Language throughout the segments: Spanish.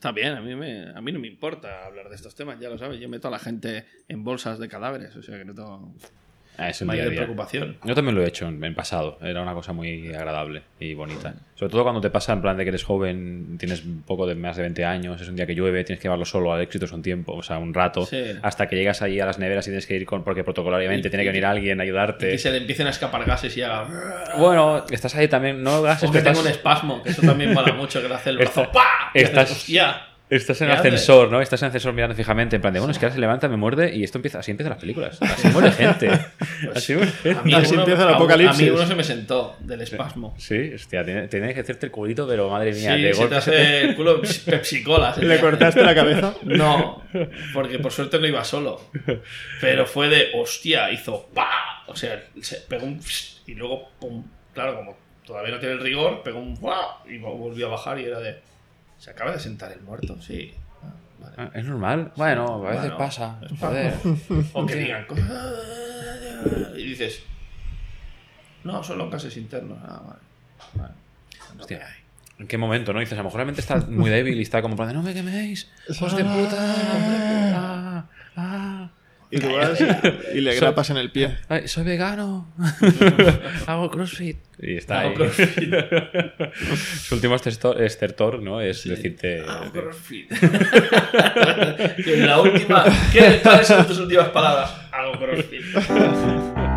Está bien, a mí, me, a mí no me importa hablar de estos temas, ya lo sabes. Yo meto a la gente en bolsas de cadáveres, o sea que no tengo Ah, es un mayor día a día. preocupación. Yo también lo he hecho en, en pasado. Era una cosa muy agradable y bonita. Sobre todo cuando te pasa en plan de que eres joven, tienes un poco de más de 20 años, es un día que llueve, tienes que llevarlo solo al éxito es un tiempo, o sea, un rato, Sí. hasta que llegas ahí a las neveras y tienes que ir con, porque protocolariamente Y- tiene que y- venir alguien a ayudarte. Que se le empiecen a escapar gases y haga. Bueno, estás ahí también, no hagas O que estás, tenga un espasmo, que eso también mola mucho, que le hace el brazo. Está- ¡Pa! Y haces, estás- en ¿Qué el haces? ascensor, ¿no? Estás en el ascensor mirando fijamente, en plan de, bueno, es que ahora se levanta, me muerde y esto empieza, así empiezan las películas. Así muere gente. así muere gente. A mí Así uno- empieza el a- apocalipsis. A mí uno se me sentó del espasmo. Sí, hostia, tiene, tiene que hacerte el culito, pero madre mía, Sí, de se te golpe se te- hace el culo se te ¿Le hace. cortaste la cabeza? No, porque por suerte no iba solo. Pero fue de hostia, hizo pa. O sea, se pegó un y luego pum. Claro, como todavía no tiene el rigor, pegó un pa y volvió a bajar y era de. Se acaba de sentar el muerto, sí. Ah, vale. Ah, Es normal. Bueno, a veces Bueno, pasa. Joder. O que digan cosas. Y dices. No, solo en gases internos. Ah, vale. vale. Hostia. ¿En qué momento, no? Dices, a lo mejor realmente está muy débil y está como no me queméis. ¡Hijos de puta! Ah, ah. Y tú vas y le grapas en el pie. Ay, soy vegano. Hago crossfit. Y está Hago ahí. crossfit. Su último estertor, estertor, ¿no? Es decirte... Hago crossfit. Y en la última. ¿qué, ¿Cuáles son tus últimas palabras? Hago crossfit.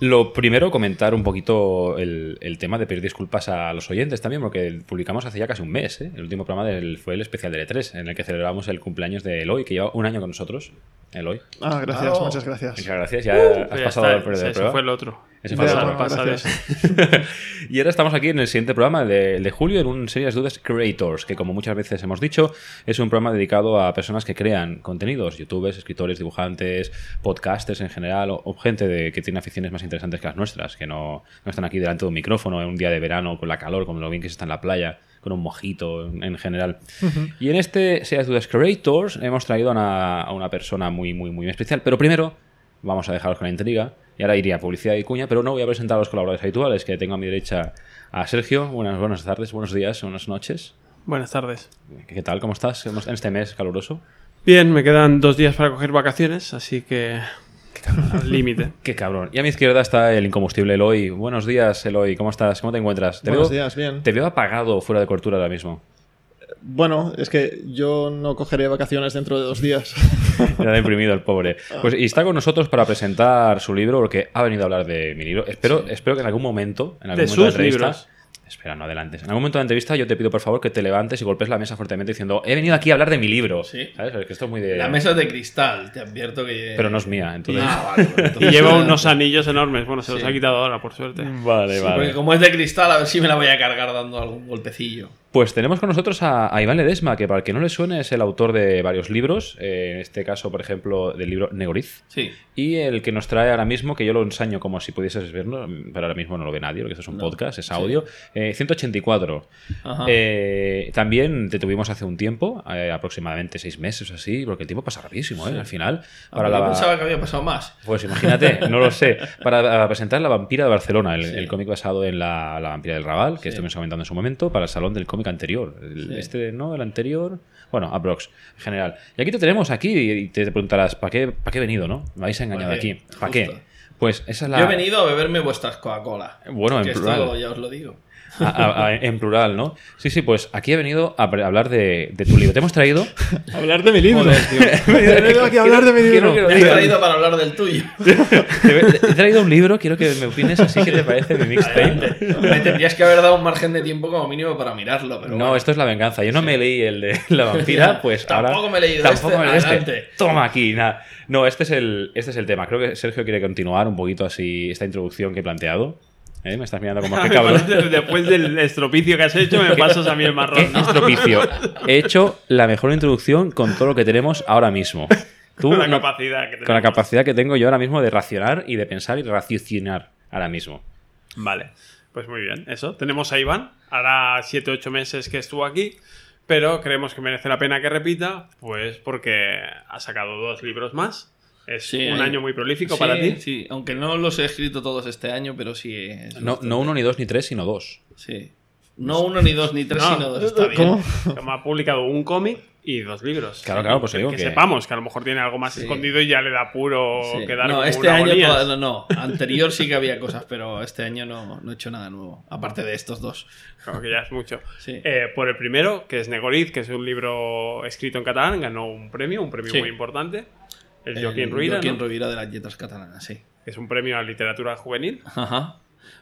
Lo primero, comentar un poquito el, el tema de pedir disculpas a los oyentes también, porque publicamos hace ya casi un mes. ¿eh? El último programa del- fue el especial de E3, en el que celebramos el cumpleaños de Eloy, que lleva un año con nosotros. Eloy. Ah, gracias, Bravo. muchas gracias. Muchas gracias, ya has Ya pasado está, el periodo de ese prueba. fue el otro. Ese otro. pasa de gracias. y ahora estamos aquí en el siguiente programa de, de julio en un Serias Dudas Creators, que como muchas veces hemos dicho, es un programa dedicado a personas que crean contenidos, youtubers, escritores, dibujantes, podcasters en general, o, o gente de, que tiene aficiones más interesantes que las nuestras, que no, no están aquí delante de un micrófono en un día de verano con la calor, como lo bien que se está en la playa, con un mojito en, en general. Y en este Serias Dudas Creators hemos traído a una, a una persona muy, muy, muy especial, pero primero vamos a dejaros con la intriga. Y ahora iría a publicidad y cuña, pero no voy a presentar a los colaboradores habituales, que tengo a mi derecha a Sergio. Buenas, buenas tardes, buenos días, buenas noches. Buenas tardes. ¿Qué, qué tal? ¿Cómo estás en este mes caluroso? Bien, me quedan dos días para coger vacaciones, así que al límite. Qué cabrón. Y a mi izquierda está el incombustible Eloy. Buenos días, Eloy. ¿Cómo estás? ¿Cómo te encuentras? Te Buenos veo, días, bien. Te veo apagado fuera de cortura ahora mismo. Bueno, es que yo no cogeré vacaciones dentro de dos días. Ya ha imprimido el pobre. Pues y está con nosotros para presentar su libro, porque ha venido a hablar de mi libro. Espero, espero que en algún momento, en algún De momento sus entrevista, libros. Espera, no adelantes. En algún momento de la entrevista yo te pido por favor que te levantes y golpes la mesa fuertemente diciendo he venido aquí a hablar de mi libro. Sí. ¿Sabes? Es que esto es muy de... La mesa es de cristal, te advierto que. Pero no es mía, entonces... Ah, vale, bueno, Y lleva unos anillos enormes. Bueno, se los ha quitado ahora, por suerte. Vale, Sí, vale. porque como es de cristal, a ver si me la voy a cargar dando algún golpecillo. Pues tenemos con nosotros a, a Iván Ledesma, que para el que no le suene es el autor de varios libros, eh, en este caso, por ejemplo, del libro Negoriz, Sí. y el que nos trae ahora mismo, que yo lo ensaño como si pudieses verlo, pero ahora mismo no lo ve nadie, porque esto es un podcast, es audio, eh, 184. Ajá. Eh, también te tuvimos hace un tiempo, eh, aproximadamente seis meses o así, porque el tiempo pasa rapidísimo, ¿eh? Al final, para la... pensaba que había pasado más. Pues imagínate, no lo sé. Para presentar La Vampira de Barcelona, el, Sí. el cómic basado en la, la Vampira del Raval, que Sí. estuvimos comentando en su momento, para el salón del cómic anterior. El- Sí. Este, ¿no? El anterior. Bueno, Aprox, en general. Y aquí te tenemos aquí y te preguntarás, ¿para qué, ¿para qué he venido, no? Me habéis engañado Pues, aquí. ¿Para justo. qué? Pues esa es la. Yo he venido a beberme vuestras Coca-Cola. Bueno, en que esto plural. ya os lo digo. A- a- a- en plural, ¿no? Sí, sí, pues aquí he venido a hablar de, de tu libro. Te hemos traído. Hablar de mi libro. Joder, tío. He venido aquí a hablar de mi Quiero libro. que lo Me has digas. traído para hablar del tuyo. Te he traído un libro, quiero que me opines así que te parece mi mixtape. Me tendrías que haber dado un margen de tiempo como mínimo para mirarlo. Pero No, bueno. esto es la venganza. Yo no me leí el de la vampira, pues tampoco ahora. me he leído tampoco este, me he leído adelante. Toma aquí, nada. No, este es el, este es el tema. Creo que Sergio quiere continuar un poquito así esta introducción que he planteado. ¿Eh? Me estás mirando como que cabrón. Después del estropicio que has hecho, me pasas a mí el ¿Qué marrón. estropicio? He hecho la mejor introducción con todo lo que tenemos ahora mismo. Tú, Con la no- capacidad que con la capacidad que tengo yo ahora mismo de racionar y de pensar y raciocinar ahora mismo. Vale, pues muy bien, eso. Tenemos a Iván, hará 7-8 meses que estuvo aquí, pero creemos que merece la pena que repita, pues porque ha sacado dos libros más. Es Sí, un hay- año muy prolífico Sí, para ti. Sí, aunque no los he escrito todos este año, pero sí. es No, uno, ni dos, ni tres, sino dos. Sí. No uno, ni dos, ni tres, No. sino dos. Está bien. ¿Cómo? Como ha publicado un cómic y dos libros. Claro, claro, pues que, digo que que- sepamos que a lo mejor tiene algo más Sí. escondido y ya le da puro Sí. quedar No, este una año toda- no, no. Anterior sí que había cosas, pero este año no, no he hecho nada nuevo. Aparte de estos dos. Creo que ya es mucho. Sí. Eh, por el primero, que es Negoriz, que es un libro escrito en catalán, ganó un premio, un premio Sí. muy importante. El, Joaquín Ruida, Joaquín de las letras catalanas, sí. es un premio a literatura juvenil. Ajá.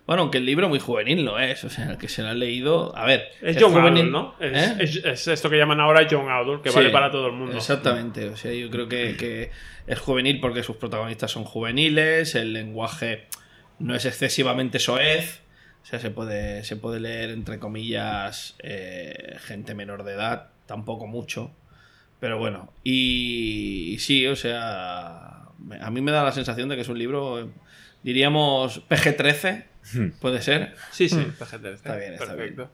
Bueno, aunque el libro muy juvenil lo es. O sea, el que se lo ha leído. A ver. Es John juvenil, ¿no? Es, ¿Eh? es- es esto que llaman ahora John Adult, que Sí, vale para todo el mundo. Exactamente. O sea, yo creo que, que es juvenil porque sus protagonistas son juveniles, el lenguaje no es excesivamente soez. O sea, se puede, se puede leer, entre comillas, eh, gente menor de edad, tampoco mucho. Pero bueno, y, y sí, o sea, a mí me da la sensación de que es un libro, eh, diríamos, PG-13, puede ser. Sí, sí, PG-13. Está bien, está Perfecto.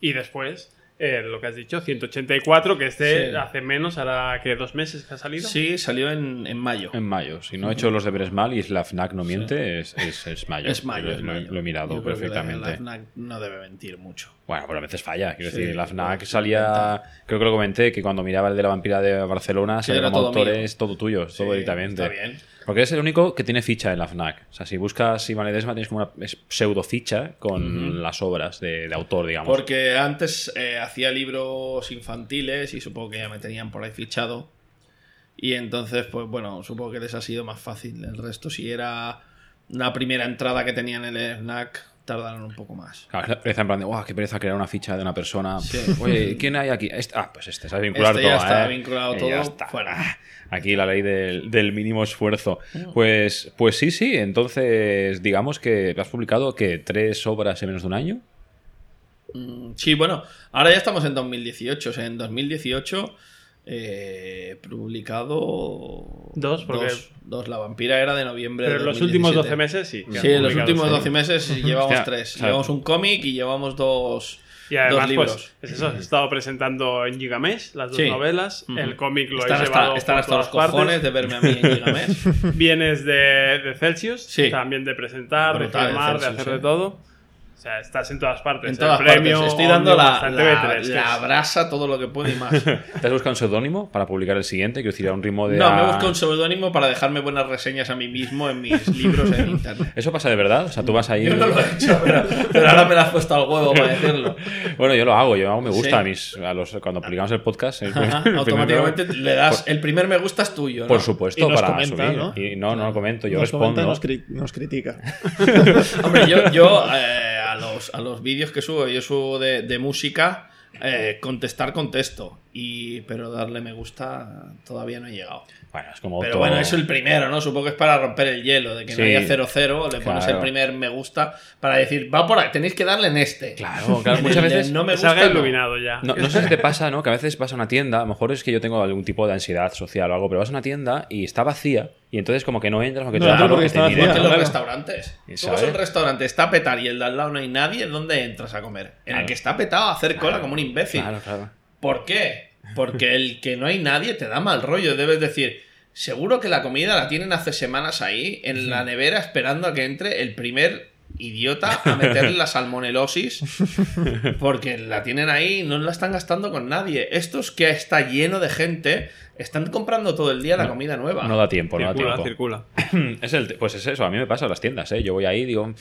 Y después, eh, lo que has dicho, 184, que este Sí. hace menos, hará que dos meses que ha salido. Sí, salió en, en mayo. En mayo. Si no he hecho los deberes mal y la FNAC no miente, es, es, es mayo. Es mayo, Lo, es lo- mayo. lo he mirado Yo creo que la- perfectamente. La FNAC no debe mentir mucho. Bueno, pero a veces falla. Quiero Sí, decir, la FNAC pues, salía. Creo que lo comenté, que cuando miraba el de la vampira de Barcelona, salía era como todo autores, todo tuyo, todo directamente. está bien. Porque es el único que tiene ficha en la FNAC. O sea, si buscas Iván Ledesma, tienes como una pseudo ficha con las obras de, de autor, digamos. Porque antes eh, hacía libros infantiles y supongo que ya me tenían por ahí fichado. Y entonces, pues bueno, supongo que les ha sido más fácil. El resto, si era una primera entrada que tenían en el snack, tardaron un poco más. Claro, pereza en plan de, ¡guau! ¡Qué pereza crear una ficha de una persona! Sí. Oye, ¿quién hay aquí? Este- ah, pues este, ¿sabes? Vincular Este ya todo. está ¿eh? vinculado Y todo, ya está. fuera. Aquí la ley del, del mínimo esfuerzo. Mm. Pues, pues sí, sí. Entonces, digamos que has publicado que tres obras en menos de un año. Mm, Sí, bueno, ahora ya estamos en 2018. O sea, en 2018 eh, he publicado Dos, porque- dos, dos. La vampira era de noviembre Pero de en los últimos 12 2017. meses sí. Sí, en los últimos seis. 12 meses llevamos tres. o sea, llevamos un cómic y llevamos dos, Y además, dos libros. pues, es eso, has estado presentando en Gigamesh las dos Sí. novelas. El cómic lo Están he hasta, llevado están hasta los todas partes. cojones de verme a mí en Gigamesh. Vienes de, de Celsius, Sí. también de presentar, Brutal, de firmar, de Celsius, hacer de sí. todo. O sea, estás en todas partes. en todas premio partes. Estoy dando la, la, TV3, que la es- brasa, todo lo que puedo y más. ¿Te has buscado un seudónimo para publicar el siguiente? Quiero decir, a un ritmo de. No, me ah, busco un seudónimo para dejarme buenas reseñas a mí mismo en mis libros en internet. ¿Eso pasa de verdad? O sea, tú vas ahí. Yo no lo he hecho, pero, pero ahora me lo has puesto al huevo para decirlo. Bueno, yo lo hago, yo hago me gusta Sí. a mis. A los, cuando publicamos el podcast. el- Ajá, el primer- automáticamente le das. El primer me gusta es tuyo. ¿no? Por supuesto, Y nos para comenta, subir. ¿no? Y no, no lo comento, yo nos comenta respondo. nos, cri- nos critica. Hombre, yo, yo eh, a los, a los vídeos que subo, yo subo de, música, eh, contestar contesto. Y, pero darle me gusta todavía no he llegado. Bueno, es como Pero todo- bueno, es el primero, ¿no? Supongo que es para romper el hielo, de que Sí. no haya 0-0, le pones Claro. el primer me gusta para decir, va por ahí, tenéis que darle en este. Claro, claro, muchas veces. no me gusta. iluminado ya. No, no sé si te pasa, ¿no? Que a veces vas a una tienda, a lo mejor es que yo tengo algún tipo de ansiedad social o algo, pero vas a una tienda y está vacía y entonces como que no entras o que No te da entras algo porque que te vacía, en los restaurantes. Tú vas a un restaurante, está petado y el de al lado no hay nadie, ¿dónde entras a comer? En el que está petado a hacer cola como un imbécil. Claro, claro. ¿Por qué? Porque el que no hay nadie te da mal rollo. Debes decir, seguro que la comida la tienen hace semanas ahí, en la nevera, esperando a que entre el primer idiota a meterle la salmonelosis. Porque la tienen ahí y no la están gastando con nadie. Estos que está lleno de gente, están comprando todo el día la comida nueva. No da tiempo, no da circula, tiempo. circula. Es el, pues es eso, a mí me pasa en las tiendas, ¿eh? Yo voy ahí, digo,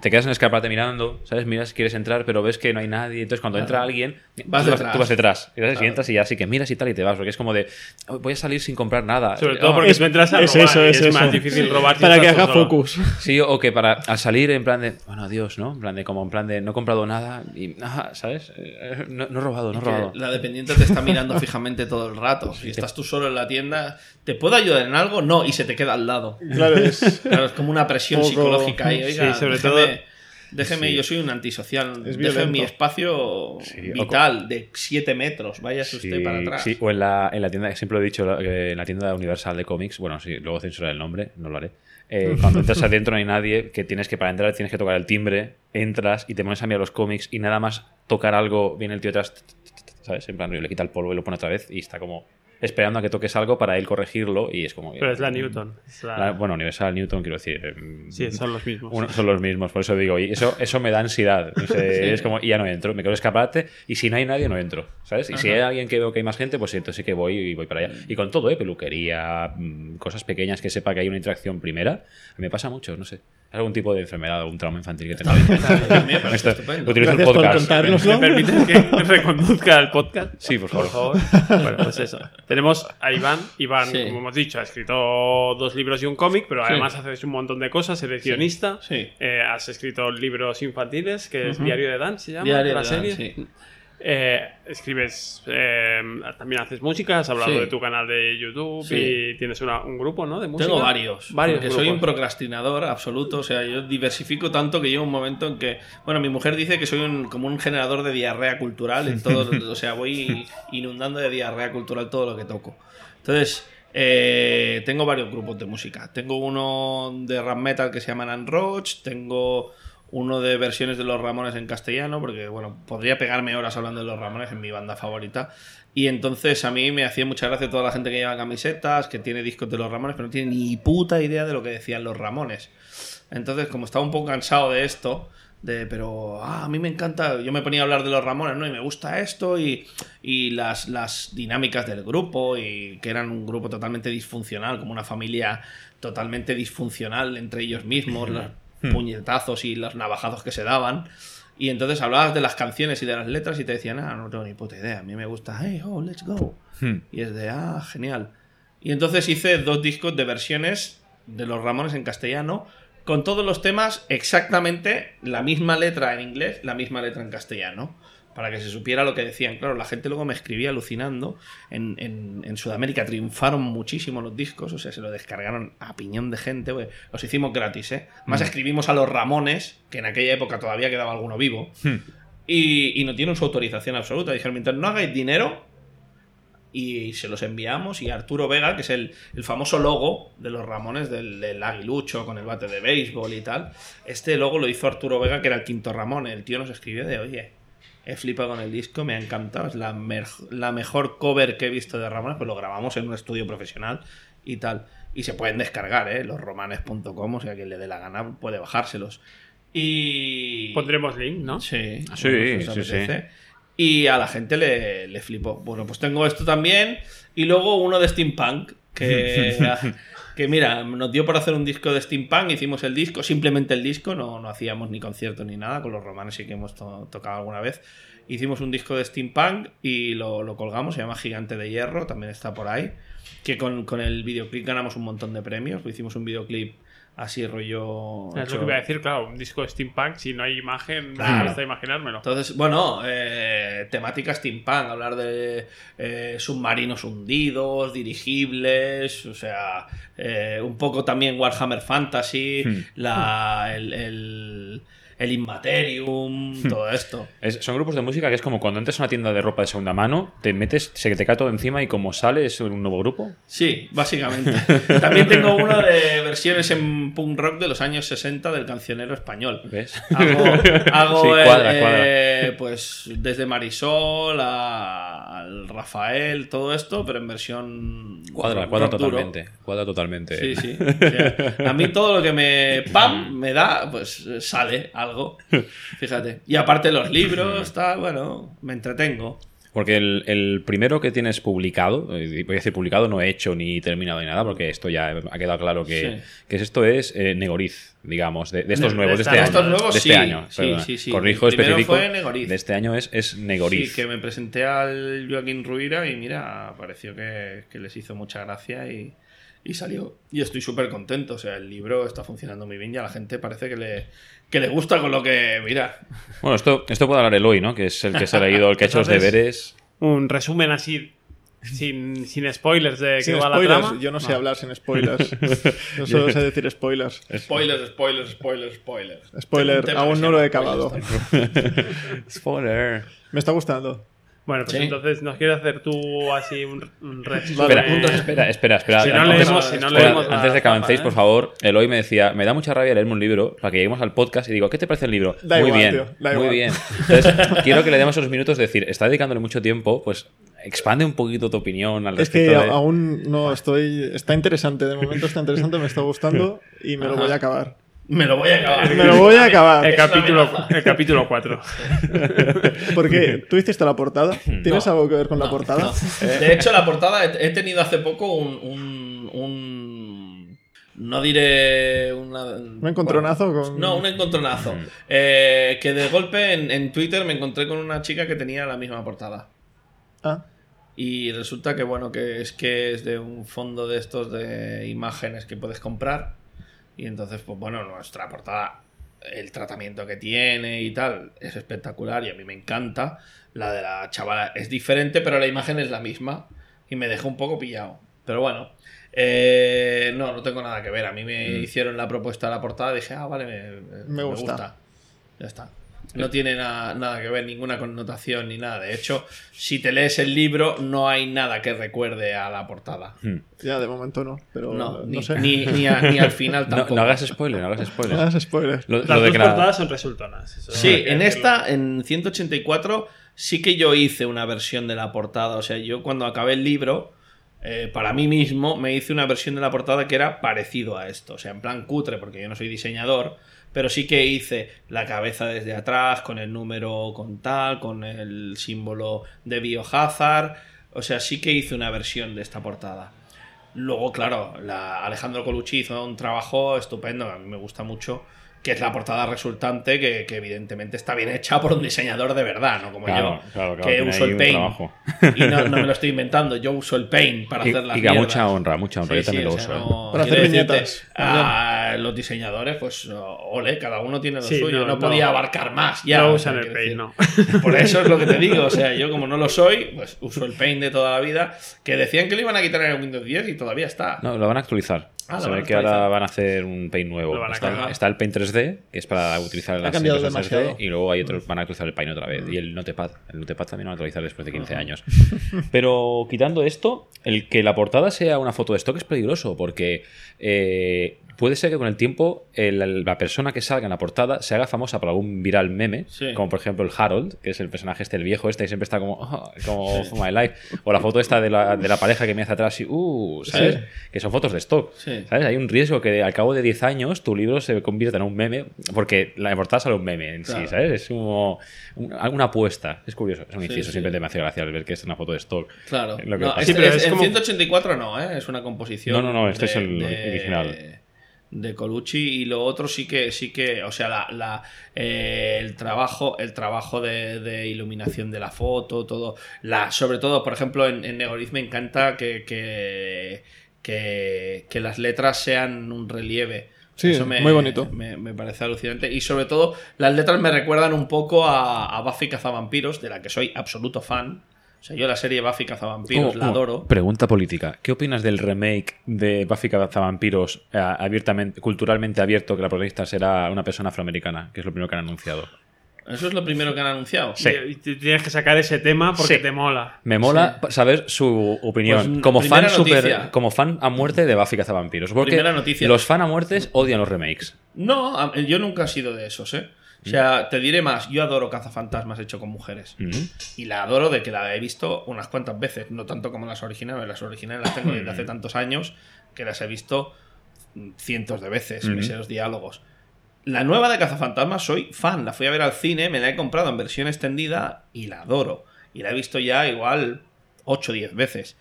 te quedas en el escaparate mirando, ¿sabes? Miras si quieres entrar, pero ves que no hay nadie. Entonces, cuando entra alguien, Vas tú, detrás. tú vas detrás. Y, ¿sabes? Y Claro. entras y ya sí que miras y tal y te vas, porque es como de, "Oh, voy a salir sin comprar nada. Sobre Eh, todo oh, porque es- tú entras a es eso, y es más difícil robar si Para que haga solo. focus. Sí, o que para al salir en plan de, bueno, adiós, ¿no? En plan de, como en plan de, no he comprado nada y, ajá, ¿sabes? Eh, No, no he robado, no he robado. la dependiente te está mirando fijamente todo el rato. Si estás tú solo en la tienda, ¿te puedo ayudar en algo? No, y se te queda al lado. Claro, es. Claro, es como una presión Poco- psicológica ahí. Oiga, Sí, sobre déjeme- todo- Déjeme, Sí. yo soy un antisocial. Es Déjeme mi espacio Sí, vital de 7 metros. Váyase usted para atrás. sí, o en la, en la tienda, siempre lo he dicho, eh, en la tienda universal de cómics, bueno, sí, luego censuraré el nombre, no lo haré. Eh, cuando entras adentro no hay nadie, que tienes que para entrar tienes que tocar el timbre, entras y te pones a mirar los cómics y nada más tocar algo, viene el tío atrás, ¿sabes? En plan, le quita el polvo y lo pone otra vez y está como esperando a que toques algo para él corregirlo y es como... Pero es la Newton. es la- La- bueno, Universal, Newton, quiero decir. eh, Sí, son los mismos. uno- son los mismos, por eso digo, y eso, eso me da ansiedad. Sé, Es como, y ya no entro, me quedo escaparate, y si no hay nadie, no entro, ¿sabes? Y si hay alguien que veo que hay más gente, pues entonces sí que voy y voy para allá. Y con todo, ¿eh? Peluquería, mm, cosas pequeñas que sepa que hay una interacción primera, me pasa mucho, no sé. Algún tipo de enfermedad, algún trauma infantil que estupendo. utilizo el Gracias por podcast. contárnoslo. ¿Me permites que reconduzca el podcast? Sí, por Por favor. favor. Bueno, pues eso. Tenemos a Iván. Iván, Sí. como hemos dicho, ha escrito dos libros y un cómic, pero Sí. además haces un montón de cosas. Eres guionista. Sí. Eh, has escrito libros infantiles, que es Diario de Dan, se llama Diario la de Dan, serie. Eh, escribes, eh, también haces música, has hablado Sí. de tu canal de YouTube Sí. y tienes una- un grupo, ¿no? De música. Tengo varios. Varios Porque soy un procrastinador absoluto. O sea, yo diversifico tanto que llega un momento en que. Bueno, mi mujer dice que soy un, como un generador de diarrea cultural. En todo, o sea, voy inundando de diarrea cultural todo lo que toco. Entonces. eh, tengo varios grupos de música. Tengo uno de rap metal que se llama Nan Roach. Tengo uno de versiones de los Ramones en castellano, porque bueno, podría pegarme horas hablando de los Ramones en mi banda favorita. Y entonces a mí me hacía mucha gracia toda la gente que lleva camisetas, que tiene discos de los Ramones, pero no tiene ni puta idea de lo que decían los Ramones. Entonces, como estaba un poco cansado de esto, de pero ah, a mí me encanta, yo me ponía a hablar de los Ramones, ¿no? Y me gusta esto y, y las, las dinámicas del grupo, y que eran un grupo totalmente disfuncional, como una familia totalmente disfuncional entre ellos mismos, los puñetazos y los navajazos que se daban. Y entonces hablabas de las canciones y de las letras y te decían, ah, no tengo ni puta idea, a mí me gusta, hey, oh, let's go. Hmm. Y es de, ah, genial. Y entonces hice dos discos de versiones de los Ramones en castellano, con todos los temas exactamente la misma letra en inglés, la misma letra en castellano, para que se supiera lo que decían. Claro, la gente luego me escribía alucinando. En, en- en Sudamérica triunfaron muchísimo los discos, o sea, se lo descargaron a piñón de gente, güey. Los hicimos gratis, ¿eh? Más escribimos a los Ramones, que en aquella época todavía quedaba alguno vivo, y, y no tienen su autorización absoluta. Dijeron, mientras no hagáis dinero, y se los enviamos y Arturo Vega, que es el, el famoso logo de los Ramones del, del aguilucho con el bate de béisbol y tal, este logo lo hizo Arturo Vega, que era el quinto Ramón. El tío nos escribió de, oye, he flipado con el disco, me ha encantado, es la, la mejor cover que he visto de Ramones, pues lo grabamos en un estudio profesional y tal. Y se pueden descargar, ¿eh? Los romanes.com, o sea, quien le dé la gana puede bajárselos. Y... Pondremos link, ¿no? Sí, Sí, sí, sí. Y a la gente le, le flipó. Bueno, pues tengo esto también. Y luego uno de steampunk. Que, que mira, nos dio por hacer un disco de steampunk. Hicimos el disco, simplemente el disco. No, no hacíamos ni conciertos ni nada. Con los romanos sí que hemos to- tocado alguna vez. Hicimos un disco de steampunk y lo, lo colgamos. Se llama Gigante de Hierro. También está por ahí. Que con, con el videoclip ganamos un montón de premios. Hicimos un videoclip así rollo. Es lo que iba a decir, claro, un disco de steampunk, si no hay imagen, Claro. me cuesta imaginármelo. Entonces, bueno, eh, temática steampunk, hablar de eh, submarinos hundidos, dirigibles, o sea, eh, un poco también Warhammer Fantasy, Hmm. la, el, el, el Immaterium, todo esto. Es- son grupos de música que es como cuando entras a una tienda de ropa de segunda mano, te metes, se te cae todo encima y como sales un nuevo grupo. Sí, básicamente. También tengo uno de versiones en punk rock de los años 60 del cancionero español. ¿Ves? Hago, hago Sí, el, cuadra, eh, cuadra. pues desde Marisol a- al Rafael, todo esto, pero en versión Cuadra, cuadra duro. totalmente. Cuadra totalmente. Sí, sí. O sea, a mí todo lo que me pam me da, pues sale algo. Fíjate. Y aparte los libros, está, bueno, me entretengo. Porque el, el primero que tienes publicado, eh, voy a decir publicado, no he hecho ni terminado ni nada, porque esto ya ha quedado claro que, Sí. que es esto es eh, Negoriz, digamos, de, de estos De- nuevos, de, este estos año. nuevos, de este sí, año, sí, sí, sí. Corrijo El específico. fue Negoriz. De este año es, es Negoriz. Sí, que me presenté al Joaquín Ruira y mira, pareció que, que les hizo mucha gracia y, y salió. Y estoy súper contento. O sea, el libro está funcionando muy bien y a la gente parece que le, que le gusta con lo que mira. Bueno, esto, esto puede hablar Eloy, ¿no? Que es el que se ha leído, el que ha hecho los deberes. Un resumen así sin, sin spoilers de Sin qué va la spoilers, trama. yo no sé hablar sin spoilers. Yo solo sé decir spoilers. Spoilers, spoilers, spoilers, spoilers. Spoiler, aún que no lo he acabado. Spoiler. Me está gustando. Bueno, pues Sí. entonces nos quieres hacer tú así un, un resumen. Espera, espera, espera, espera. Si no Antes- leemos, si no espera, leemos la antes de que avancéis, ¿eh? por favor, Eloy me decía, me da mucha rabia leerme un libro para que lleguemos al podcast y digo, ¿qué te parece el libro? Da muy igual, bien, tío, da muy igual. bien. Entonces, quiero que le demos esos minutos de decir, está dedicándole mucho tiempo, pues expande un poquito tu opinión al Es respecto que de- aún no estoy. Está interesante, de momento está interesante, me está gustando y me lo voy a acabar. Me lo voy a acabar. Me lo voy a acabar. El capítulo, el capítulo 4. Porque tú hiciste la portada. ¿Tienes No. algo que ver con la portada? no. De hecho, la portada he tenido hace poco un. un, un- no diré una, ¿Un encontronazo con.? No, un encontronazo. Eh, que de golpe en, en Twitter me encontré con una chica que tenía la misma portada. Ah, Y resulta que, bueno, que es que es de un fondo de estos de imágenes que puedes comprar. Y entonces, pues bueno, nuestra portada, el tratamiento que tiene y tal, es espectacular y a mí me encanta. La de la chavala es diferente, pero la imagen es la misma. Y me dejó un poco pillado. Pero bueno, eh, no, no tengo nada que ver. A mí me hicieron la propuesta de la portada dije, ah, vale, me, Me gusta. Ya está. No tiene na- nada que ver, ninguna connotación ni nada. De hecho, si te lees el libro, no hay nada que recuerde a la portada. Hmm. ya de momento no, pero No, no, ni, sé. ni, ni a- ni al final No, tampoco. no hagas spoiler, no hagas spoiler. Ah, es spoiler. Lo, Las lo de dos que portadas son resultonas. eso Sí, en esta, en 184, sí que yo hice una versión de la portada. O sea, yo cuando acabé el libro, eh, para mí mismo, me hice una versión de la portada que era parecido a esto. O sea, en plan cutre, porque yo no soy diseñador. Pero sí que hice la cabeza desde atrás, con el número con tal, con el símbolo de Biohazard. O sea, sí que hice una versión de esta portada. Luego, claro, la Alejandro Colucci hizo un trabajo estupendo, a mí me gusta mucho, que es la portada resultante, que, que evidentemente está bien hecha por un diseñador de verdad, no como Claro, yo, claro, claro, que uso el Paint. Y no, no me lo estoy inventando, yo uso el Paint para Y, hacer las y a mierdas. mucha honra, mucha honra. Sí, yo también sí, lo o sea, uso. ¿eh? no- Para hacer decirte, viñetas. a los diseñadores, pues ole, cada uno tiene lo Sí, suyo, no, no, no. podía abarcar más. Ya, no o sea, usan el Paint, no. Por eso es lo que te digo, o sea, yo como no lo soy, pues uso el Paint de toda la vida, que decían que lo iban a quitar en el Windows 10 y todavía está. No, lo van a actualizar. Ah, Se ve que ahora van a hacer un Paint nuevo. Está, está el Paint 3D, que es para utilizar las cambiado impresoras demasiado. 3D, y luego hay otros van a actualizar el Paint otra vez. Y el Notepad. El Notepad también lo van a actualizar después de 15 años. Pero quitando esto, el que la portada sea una foto de stock es peligroso, porque eh, puede ser que con el tiempo el- la persona que salga en la portada se haga famosa por algún viral meme, Sí. como por ejemplo el Harold, que es el personaje este, el viejo este, que siempre está como, "Oh", como For My Life, o la foto esta de la, de la pareja que me hace atrás y, uh, ¿sabes? Sí. Que son fotos de stock. Sí. ¿Sabes? Hay un riesgo que al cabo de 10 años tu libro se convierta en un meme, porque la portada sale un meme en sí. ¿sabes? Es como un- alguna apuesta. Es curioso, es un Sí, inciso, sí. siempre me hace gracia ver que es una foto de stock. Claro. Lo que No, es- Sí, pero es- es en como- 184 no, ¿eh? es una composición. No, no, no, este es el original. De Colucci y lo otro sí que, sí que, o sea, la, la, eh, el trabajo, el trabajo de, de iluminación de la foto, todo, la, sobre todo, por ejemplo, en, en Negoriz me encanta que, que, que, que las letras sean un relieve. Sí, muy bonito. Me, me parece alucinante. Y sobre todo, las letras me recuerdan un poco a, a Buffy Cazavampiros, de la que soy absoluto fan. O sea, yo la serie Buffy Cazavampiros Oh, la oh, adoro. Pregunta política. ¿Qué opinas del remake de Buffy Cazavampiros eh, abiertamente, culturalmente abierto, que la protagonista será una persona afroamericana, que es lo primero que han anunciado? Eso es lo primero que han anunciado. Sí. Y tienes que sacar ese tema porque Sí. te mola. Me mola saber su opinión. Pues, como, fan super- como fan a muerte de Buffy Cazavampiros. Porque Primera noticia. los fan a muertes odian los remakes. No, yo nunca he sido de esos, ¿eh? O sea, te diré más, yo adoro cazafantasmas hecho con mujeres. Ujú. Y la adoro de que la he visto unas cuantas veces, no tanto como las originales. Las originales las tengo desde hace tantos años que las he visto cientos de veces, sé los diálogos. La nueva de Cazafantasmas soy fan, la fui a ver al cine, me la he comprado en versión extendida y la adoro. Y la he visto ya igual 8 o 10 veces.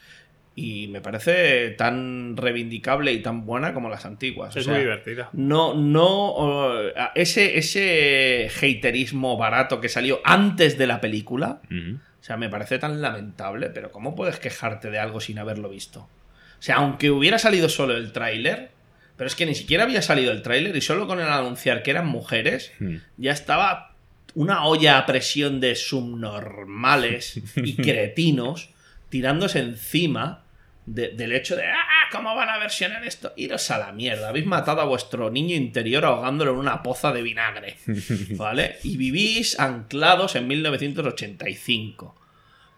Y me parece tan reivindicable y tan buena como las antiguas. O Es sea, muy divertida. no, no. ese, ese haterismo barato que salió antes de la película. O sea, me parece tan lamentable, pero ¿cómo puedes quejarte de algo sin haberlo visto? O sea, aunque hubiera salido solo el tráiler, pero es que ni siquiera había salido el tráiler y solo con el anunciar que eran mujeres, ya estaba una olla a presión de subnormales y cretinos tirándose encima de- del hecho de, ah, ¿cómo van a versionar esto? Iros a la mierda, habéis matado a vuestro niño interior ahogándolo en una poza de vinagre, ¿vale? Y vivís anclados en 1985.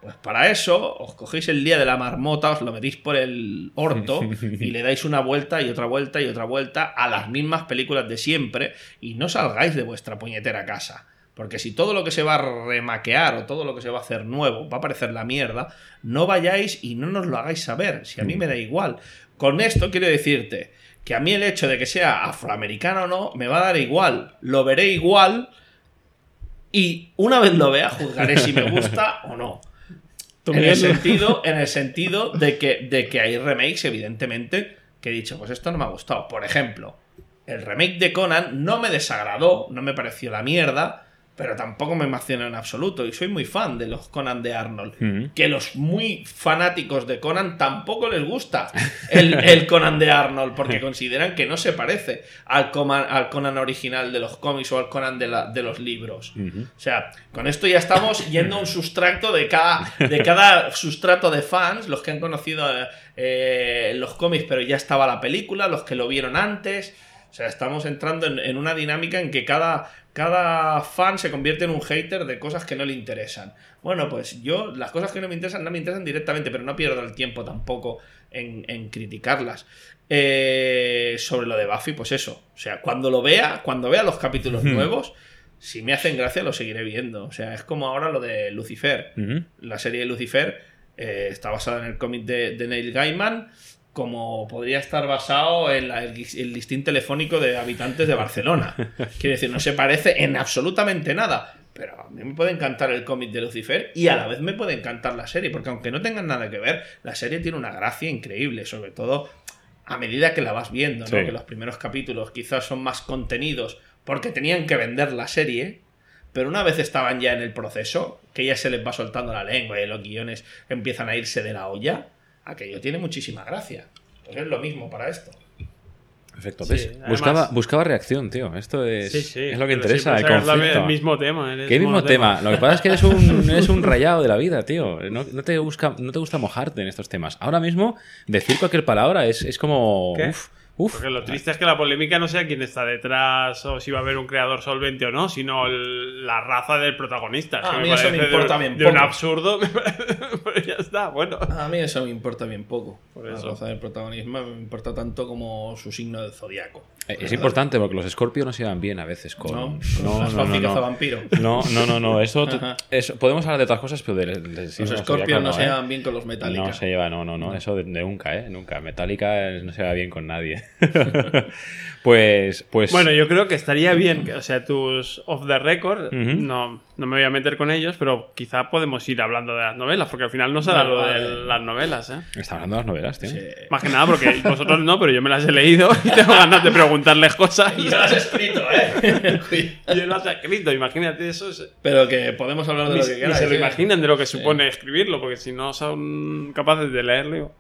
Pues para eso, os cogéis el día de la marmota, os lo metís por el orto y le dais una vuelta y otra vuelta y otra vuelta a las mismas películas de siempre y no salgáis de vuestra puñetera casa. Porque si todo lo que se va a remaquear o todo lo que se va a hacer nuevo va a parecer la mierda, no vayáis y no nos lo hagáis saber. Si a mí me da igual. Con esto quiero decirte que a mí el hecho de que sea afroamericano o no me va a dar igual. Lo veré igual y una vez lo vea juzgaré si me gusta o no. En el, sentido, en el sentido de que, de que hay remakes, evidentemente, que he dicho, pues esto no me ha gustado. Por ejemplo, el remake de Conan no me desagradó, no me pareció la mierda, pero tampoco me emocionó en absoluto. Y soy muy fan de los Conan de Arnold. Mm. Que los muy fanáticos de Conan tampoco les gusta el, el Conan de Arnold, porque consideran que no se parece al, Conan- al Conan original de los cómics o al Conan de, la- de los libros. O sea, con esto ya estamos yendo a un sustrato de cada, de cada sustrato de fans, los que han conocido eh, los cómics, pero ya estaba la película, los que lo vieron antes. O sea, estamos entrando en, en una dinámica en que cada, cada fan se convierte en un hater de cosas que no le interesan. Bueno, pues yo, las cosas que no me interesan, no me interesan directamente, pero no pierdo el tiempo tampoco en, en criticarlas. Eh, sobre lo de Buffy, pues eso. O sea, cuando lo vea, cuando vea los capítulos nuevos, si me hacen gracia, lo seguiré viendo. O sea, es como ahora lo de Lucifer. La serie de Lucifer eh, está basada en el cómic de, de Neil Gaiman, como podría estar basado en la- el, el listín telefónico de habitantes de Barcelona. Quiere decir, no se parece en absolutamente nada. Pero a mí me puede encantar el cómic de Lucifer y a la vez me puede encantar la serie, porque aunque no tengan nada que ver, la serie tiene una gracia increíble, sobre todo a medida que la vas viendo, ¿no? Sí. Que los primeros capítulos quizás son más contenidos porque tenían que vender la serie, pero una vez estaban ya en el proceso, que ya se les va soltando la lengua y los guiones empiezan a irse de la olla, aquello tiene muchísima gracia. Pues es lo mismo para esto. Perfecto. Sí, ¿ves? además- buscaba, buscaba reacción, tío. Esto es, Sí, sí. es lo que interesa, el sacas la- conflicto. el mismo tema. ¿Qué mismo tema? Lo que pasa es que eres un, eres un rayado de la vida, tío. No, no te busca, no te gusta mojarte en estos temas. Ahora mismo, decir cualquier palabra es, es como. ¿Qué? Uf, uf. Porque lo triste es que la polémica no sea quién está detrás o si va a haber un creador solvente o no, sino el- la raza del protagonista. Ah, a mí eso me importa de, bien de un poco. absurdo, me parece- pero ya está, bueno. A mí eso me importa bien poco. Por La eso. raza del protagonismo me importa tanto como su signo del zodiaco. Eh, Es importante porque los Scorpio no se llevan bien a veces con. ¿No? no, no, no, no. vampiro. No, no, no, no, Eso, eso- podemos hablar de otras cosas, pero de, de- de Los del Scorpions zodiaco no se ¿eh? llevan bien con los Metallica. No se lleva, no, no, no. Eso de, de nunca, ¿eh? Nunca. Metallica eh, no se va bien con nadie. pues, pues. Bueno, yo creo que estaría bien, que, o sea, tus off the record, no, no me voy a meter con ellos, pero quizá podemos ir hablando de las novelas, porque al final no será Vale, lo vale. de las novelas, ¿eh? Está hablando de las novelas, tío. Sí. Más que nada porque vosotros no, pero yo me las he leído y tengo ganas de preguntarles cosas. Y ya lo has escrito, ¿eh? Y yo las he escrito, imagínate eso. es- Pero que podemos hablar de Ni, lo que ni quieras. se lo ¿eh? imaginan de lo que supone escribirlo, porque si no son capaces de leerlo.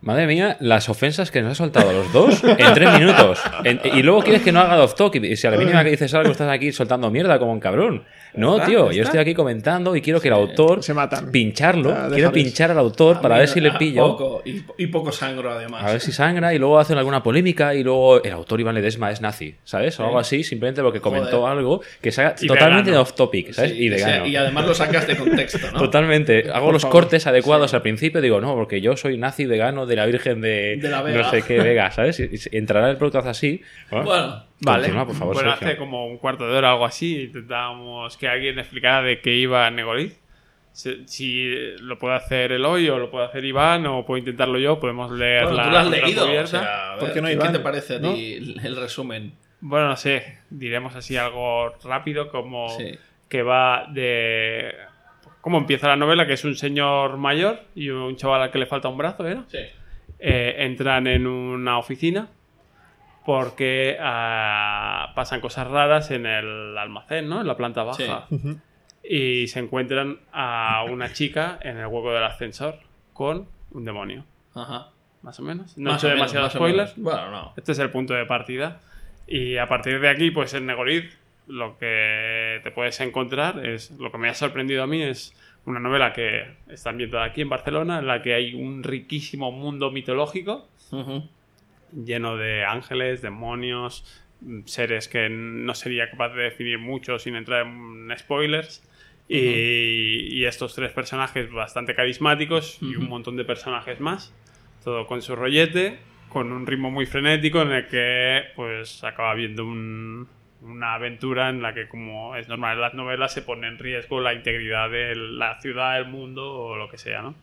Madre mía, las ofensas que nos ha soltado los dos en tres minutos. En- y luego quieres que no haga off talk. Y si a la mínima que dices algo estás aquí soltando mierda como un cabrón. No, está, tío, ya yo está. estoy aquí comentando y quiero que el autor se matan. pincharlo. Ah, quiero pinchar al autor para A mí ver si le a pillo. Poco, y, y poco sangro, además. A ver si sangra y luego hacen alguna polémica y luego el autor Iván Ledesma es nazi, ¿sabes? O algo así, simplemente porque comentó Joder. algo que sea totalmente off topic, ¿sabes? Sí, y sea- y además lo sacas de contexto, ¿no? Totalmente. Hago Por los favor. cortes adecuados al principio. Digo, no, porque yo soy nazi vegano de la Virgen de, De la no Vega. sé qué Vega, ¿sabes? Entrará el producto así. Bueno, Vale, Continúa, por favor, bueno, Sergio. hace como un cuarto de hora o algo así intentábamos que alguien explicara de qué iba Negoriz. Si, si lo puede hacer él hoy o lo puede hacer Iván o puedo intentarlo yo, podemos leer bueno, la tú lo has la leído. O cubierta. sea, a ¿Por ver, qué no, ¿qué, Iván? te parece a ¿No? ti el, el resumen? Bueno, no sé, diremos así algo rápido como Sí. que va de... ¿Cómo empieza la novela? Que es un señor mayor y un chaval al que le falta un brazo, ¿era? Sí. eh, entran en una oficina porque ah, pasan cosas raras en el almacén, ¿no? En la planta baja. Ujú. Y se encuentran a una chica en el hueco del ascensor con un demonio. Ajá. Más o menos. No he Más hecho o menos, demasiados spoilers. Bueno, no. Este es el punto de partida. Y a partir de aquí, pues en Negoriz, lo que te puedes encontrar es. Lo que me ha sorprendido a mí es una novela que está ambientada aquí en Barcelona, en la que hay un riquísimo mundo mitológico Ujú. lleno de ángeles, demonios, seres que no sería capaz de definir mucho sin entrar en spoilers. Y, y estos tres personajes bastante carismáticos y un montón de personajes más. Todo con su rollete, con un ritmo muy frenético en el que pues acaba viendo un- una aventura en la que como es normal en las novelas se pone en riesgo la integridad de la ciudad, el mundo o lo que sea, ¿no?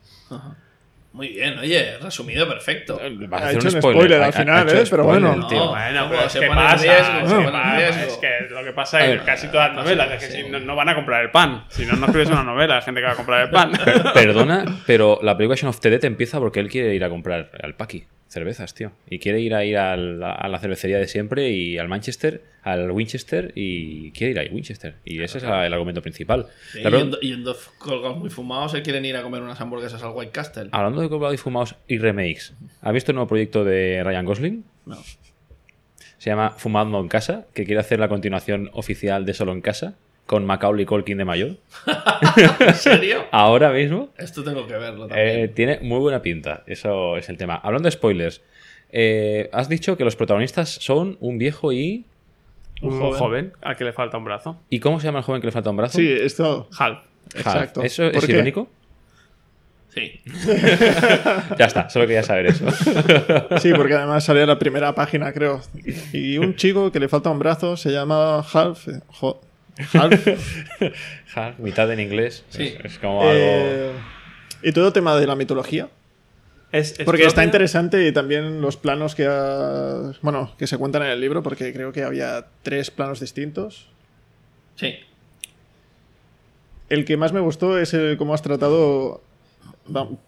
Muy bien, oye, resumido perfecto. Vas a Ha hecho un spoiler al ha- ha final, ¿eh? Pero bueno. el tío. No. Bueno, es Se que pasa, riesgo, es se que pone en pasa, riesgo. es que lo que pasa en ver, casi todas las novelas es que sí. si no, no van a comprar el pan, si no, no escribes una novela, hay gente que va a comprar el pan. Perdona, pero la película Shaun of the Dead empieza porque él quiere ir a comprar al Paki cervezas, tío. Y quiere ir a ir a la cervecería de siempre y al Manchester, al Winchester y quiere ir a Winchester. Y ese es el argumento principal. Sí, La y, en, dos colgados muy fumados se quieren ir a comer unas hamburguesas al White Castle. Hablando de colgados y fumados y remakes, ¿has visto el nuevo proyecto de Ryan Gosling? No. Se llama Fumando en Casa, que quiere hacer la continuación oficial de Solo en Casa, con Macaulay Culkin de mayor. ¿En serio? Ahora mismo Esto tengo que verlo Eh, también. tiene muy buena pinta, eso es el tema. Hablando de spoilers, eh, has dicho que los protagonistas son un viejo y... Un joven. joven. al que le falta un brazo. ¿Y cómo se llama el joven que le falta un brazo? Sí, esto. Half. Exacto. ¿Eso es irónico? Sí. Ya está, solo quería saber eso. Sí, porque además salía la primera página, creo. Y un chico que le falta un brazo se llama Half. jo- Half. Half, mitad en inglés. Sí. Es, es como algo... Eh, y todo tema de la mitología. Es, es Porque está interesante y también los planos que, ha- bueno, que se cuentan en el libro, porque creo que había tres planos distintos. Sí. El que más me gustó es el cómo has tratado.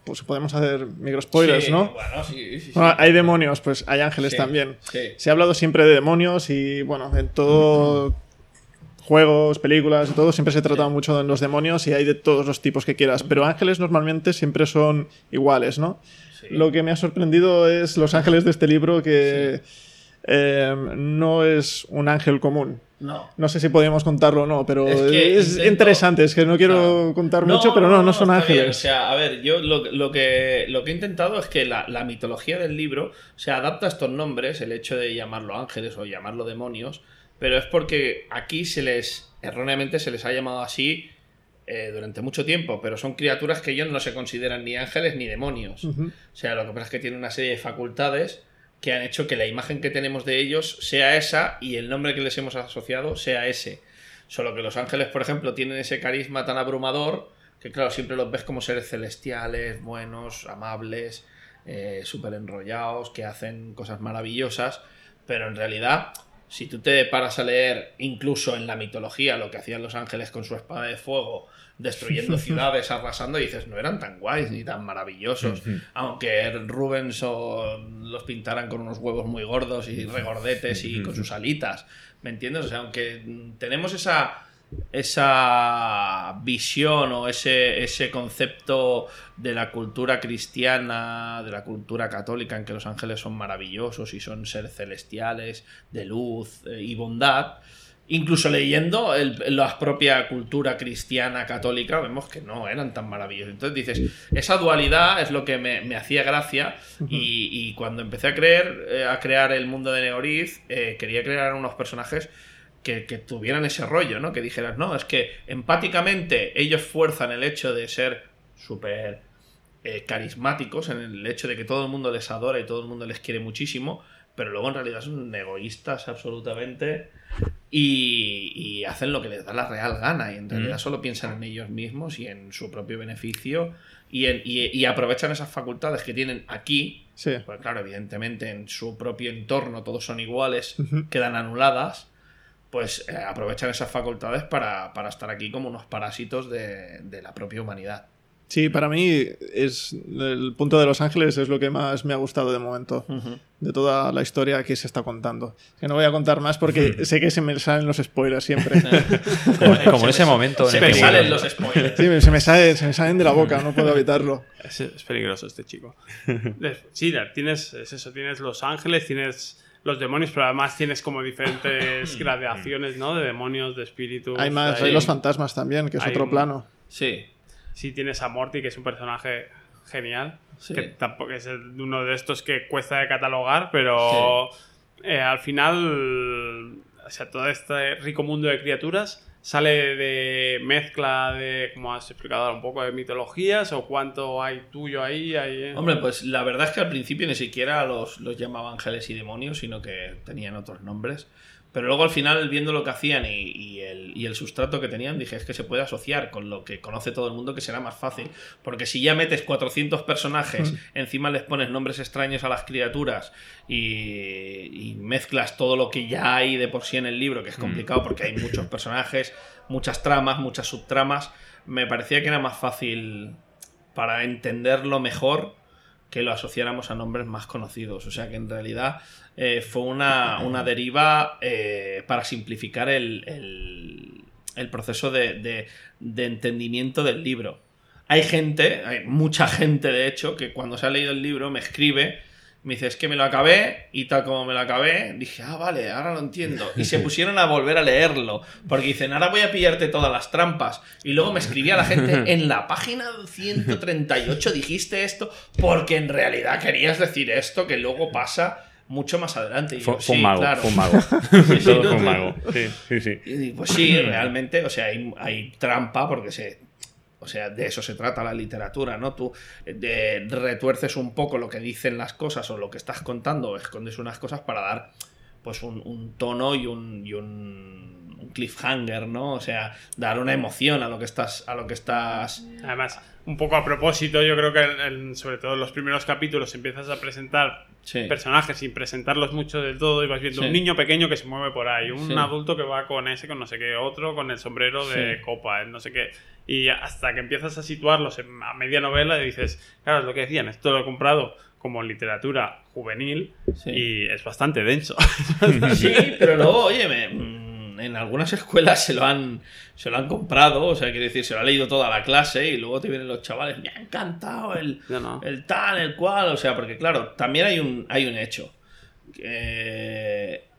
Pues podemos hacer micro spoilers, Sí, ¿no? Bueno, sí, sí, sí. Bueno, hay demonios, pues hay ángeles también. sí. Se ha hablado siempre de demonios y, bueno, en todo. Juegos, películas y todo, siempre se ha tratado mucho de los demonios y hay de todos los tipos que quieras. Pero ángeles normalmente siempre son iguales, ¿no? Sí. Lo que me ha sorprendido es los ángeles de este libro que eh, no es un ángel común. No. No sé si podemos contarlo o no, pero Es es, que intento- interesante. Es que no quiero contar mucho, pero no, no son bien. ángeles. O sea, a ver, yo lo, lo que, lo que he intentado es que la, la mitología del libro se adapta a estos nombres, el hecho de llamarlo ángeles o llamarlo demonios, pero es porque aquí se les, erróneamente se les ha llamado así eh, durante mucho tiempo, pero son criaturas que ellos no se consideran ni ángeles ni demonios. O sea, lo que pasa es que tienen una serie de facultades que han hecho que la imagen que tenemos de ellos sea esa y el nombre que les hemos asociado sea ese. Solo que los ángeles, por ejemplo, tienen ese carisma tan abrumador que, claro, siempre los ves como seres celestiales, buenos, amables, eh, súper enrollados, que hacen cosas maravillosas, pero en realidad, si tú te paras a leer incluso en la mitología lo que hacían los ángeles con su espada de fuego, destruyendo ciudades, arrasando, y dices, no eran tan guays ni tan maravillosos. Aunque Rubens o los pintaran con unos huevos muy gordos y regordetes y con sus alitas. ¿Me entiendes? O sea, aunque tenemos esa esa visión o ese, ese concepto de la cultura cristiana, de la cultura católica, en que los ángeles son maravillosos y son seres celestiales, de luz eh, y bondad, incluso leyendo el- la propia cultura cristiana católica, vemos que no eran tan maravillosos. Entonces dices, esa dualidad es lo que me, me hacía gracia. Y, y cuando empecé a creer, eh, a crear el mundo de Neoriz, eh, quería crear unos personajes que, que tuvieran ese rollo, ¿no? Que dijeras, no, es que empáticamente ellos fuerzan el hecho de ser súper eh, carismáticos, en el hecho de que todo el mundo les adora y todo el mundo les quiere muchísimo, pero luego en realidad son egoístas absolutamente y, y hacen lo que les da la real gana y en realidad solo piensan en ellos mismos y en su propio beneficio y, en- y- y aprovechan esas facultades que tienen aquí Sí. pues claro, evidentemente en su propio entorno todos son iguales, quedan anuladas, pues eh, aprovechan esas facultades para, para estar aquí como unos parásitos de, de la propia humanidad. Sí, para mí es el punto de Los Ángeles es lo que más me ha gustado de momento, de toda la historia que se está contando. Que no voy a contar más porque sé que se me salen los spoilers siempre. Como, como en ese momento Se en me salen los spoilers. Sí, se me, sale- se me salen de la boca, no puedo evitarlo. Es, es peligroso este chico. Sí, tienes, es eso, tienes los ángeles, tienes los demonios, pero además tienes como diferentes gradaciones, ¿no? De demonios, de espíritus. Hay más, hay- hay los fantasmas también, que es hay otro un- plano. Sí. sí tienes a Morty, que es un personaje genial. Sí. Que tampoco es uno de estos que cuesta de catalogar, pero eh, al final, o sea, todo este rico mundo de criaturas sale de mezcla de, como has explicado un poco de mitologías o cuánto hay tuyo ahí. ahí eh? Hombre, pues la verdad es que al principio ni siquiera los, los llamaba ángeles y demonios, sino que tenían otros nombres. Pero luego al final, viendo lo que hacían y, y el, y el sustrato que tenían, dije, es que se puede asociar con lo que conoce todo el mundo, que será más fácil. Porque si ya metes 400 personajes, encima les pones nombres extraños a las criaturas y, y mezclas todo lo que ya hay de por sí en el libro, que es complicado porque hay muchos personajes, muchas tramas, muchas subtramas, me parecía que era más fácil para entenderlo mejor que lo asociáramos a nombres más conocidos. O sea que en realidad eh, fue una, una deriva eh, para simplificar el, el- el proceso de, de- de entendimiento del libro. Hay gente, hay mucha gente de hecho, que cuando se ha leído el libro me escribe, me dice, es que me lo acabé y tal como me lo acabé, dije, ah, vale, ahora lo entiendo. Y se pusieron a volver a leerlo, porque dicen, ahora voy a pillarte todas las trampas. Y luego me escribía la gente, en la página 138 dijiste esto, porque en realidad querías decir esto, que luego pasa mucho más adelante. Y yo, fue un "Sí, mago, claro". fue un mago. sí, Todo no, fue un mago. Sí, sí, sí. Y pues sí, realmente, o sea, hay, hay trampa porque se. O sea, de eso se trata la literatura, ¿no? Tú de- retuerces un poco lo que dicen las cosas o lo que estás contando, o escondes unas cosas para dar pues un, un tono y un, y un, un cliffhanger, ¿no? O sea, dar una emoción a lo que estás, a lo que estás. Además, un poco a propósito, yo creo que en- en- sobre todo en los primeros capítulos empiezas a presentar Sí. personajes sin presentarlos mucho del todo y vas viendo Sí. un niño pequeño que se mueve por ahí, un Sí. adulto que va con ese, con no sé qué, otro con el sombrero de Sí. copa, el no sé qué. Y hasta que empiezas a situarlos en, a media novela y dices, claro, es lo que decían, esto lo he comprado como literatura juvenil Sí. y es bastante denso. Sí, pero luego, oye, me- en algunas escuelas se lo han se lo han comprado, o sea, quiere decir, se lo ha leído toda la clase y luego te vienen los chavales, me ha encantado el, No, no. el tal, el cual, o sea, porque claro, también hay un, hay un hecho.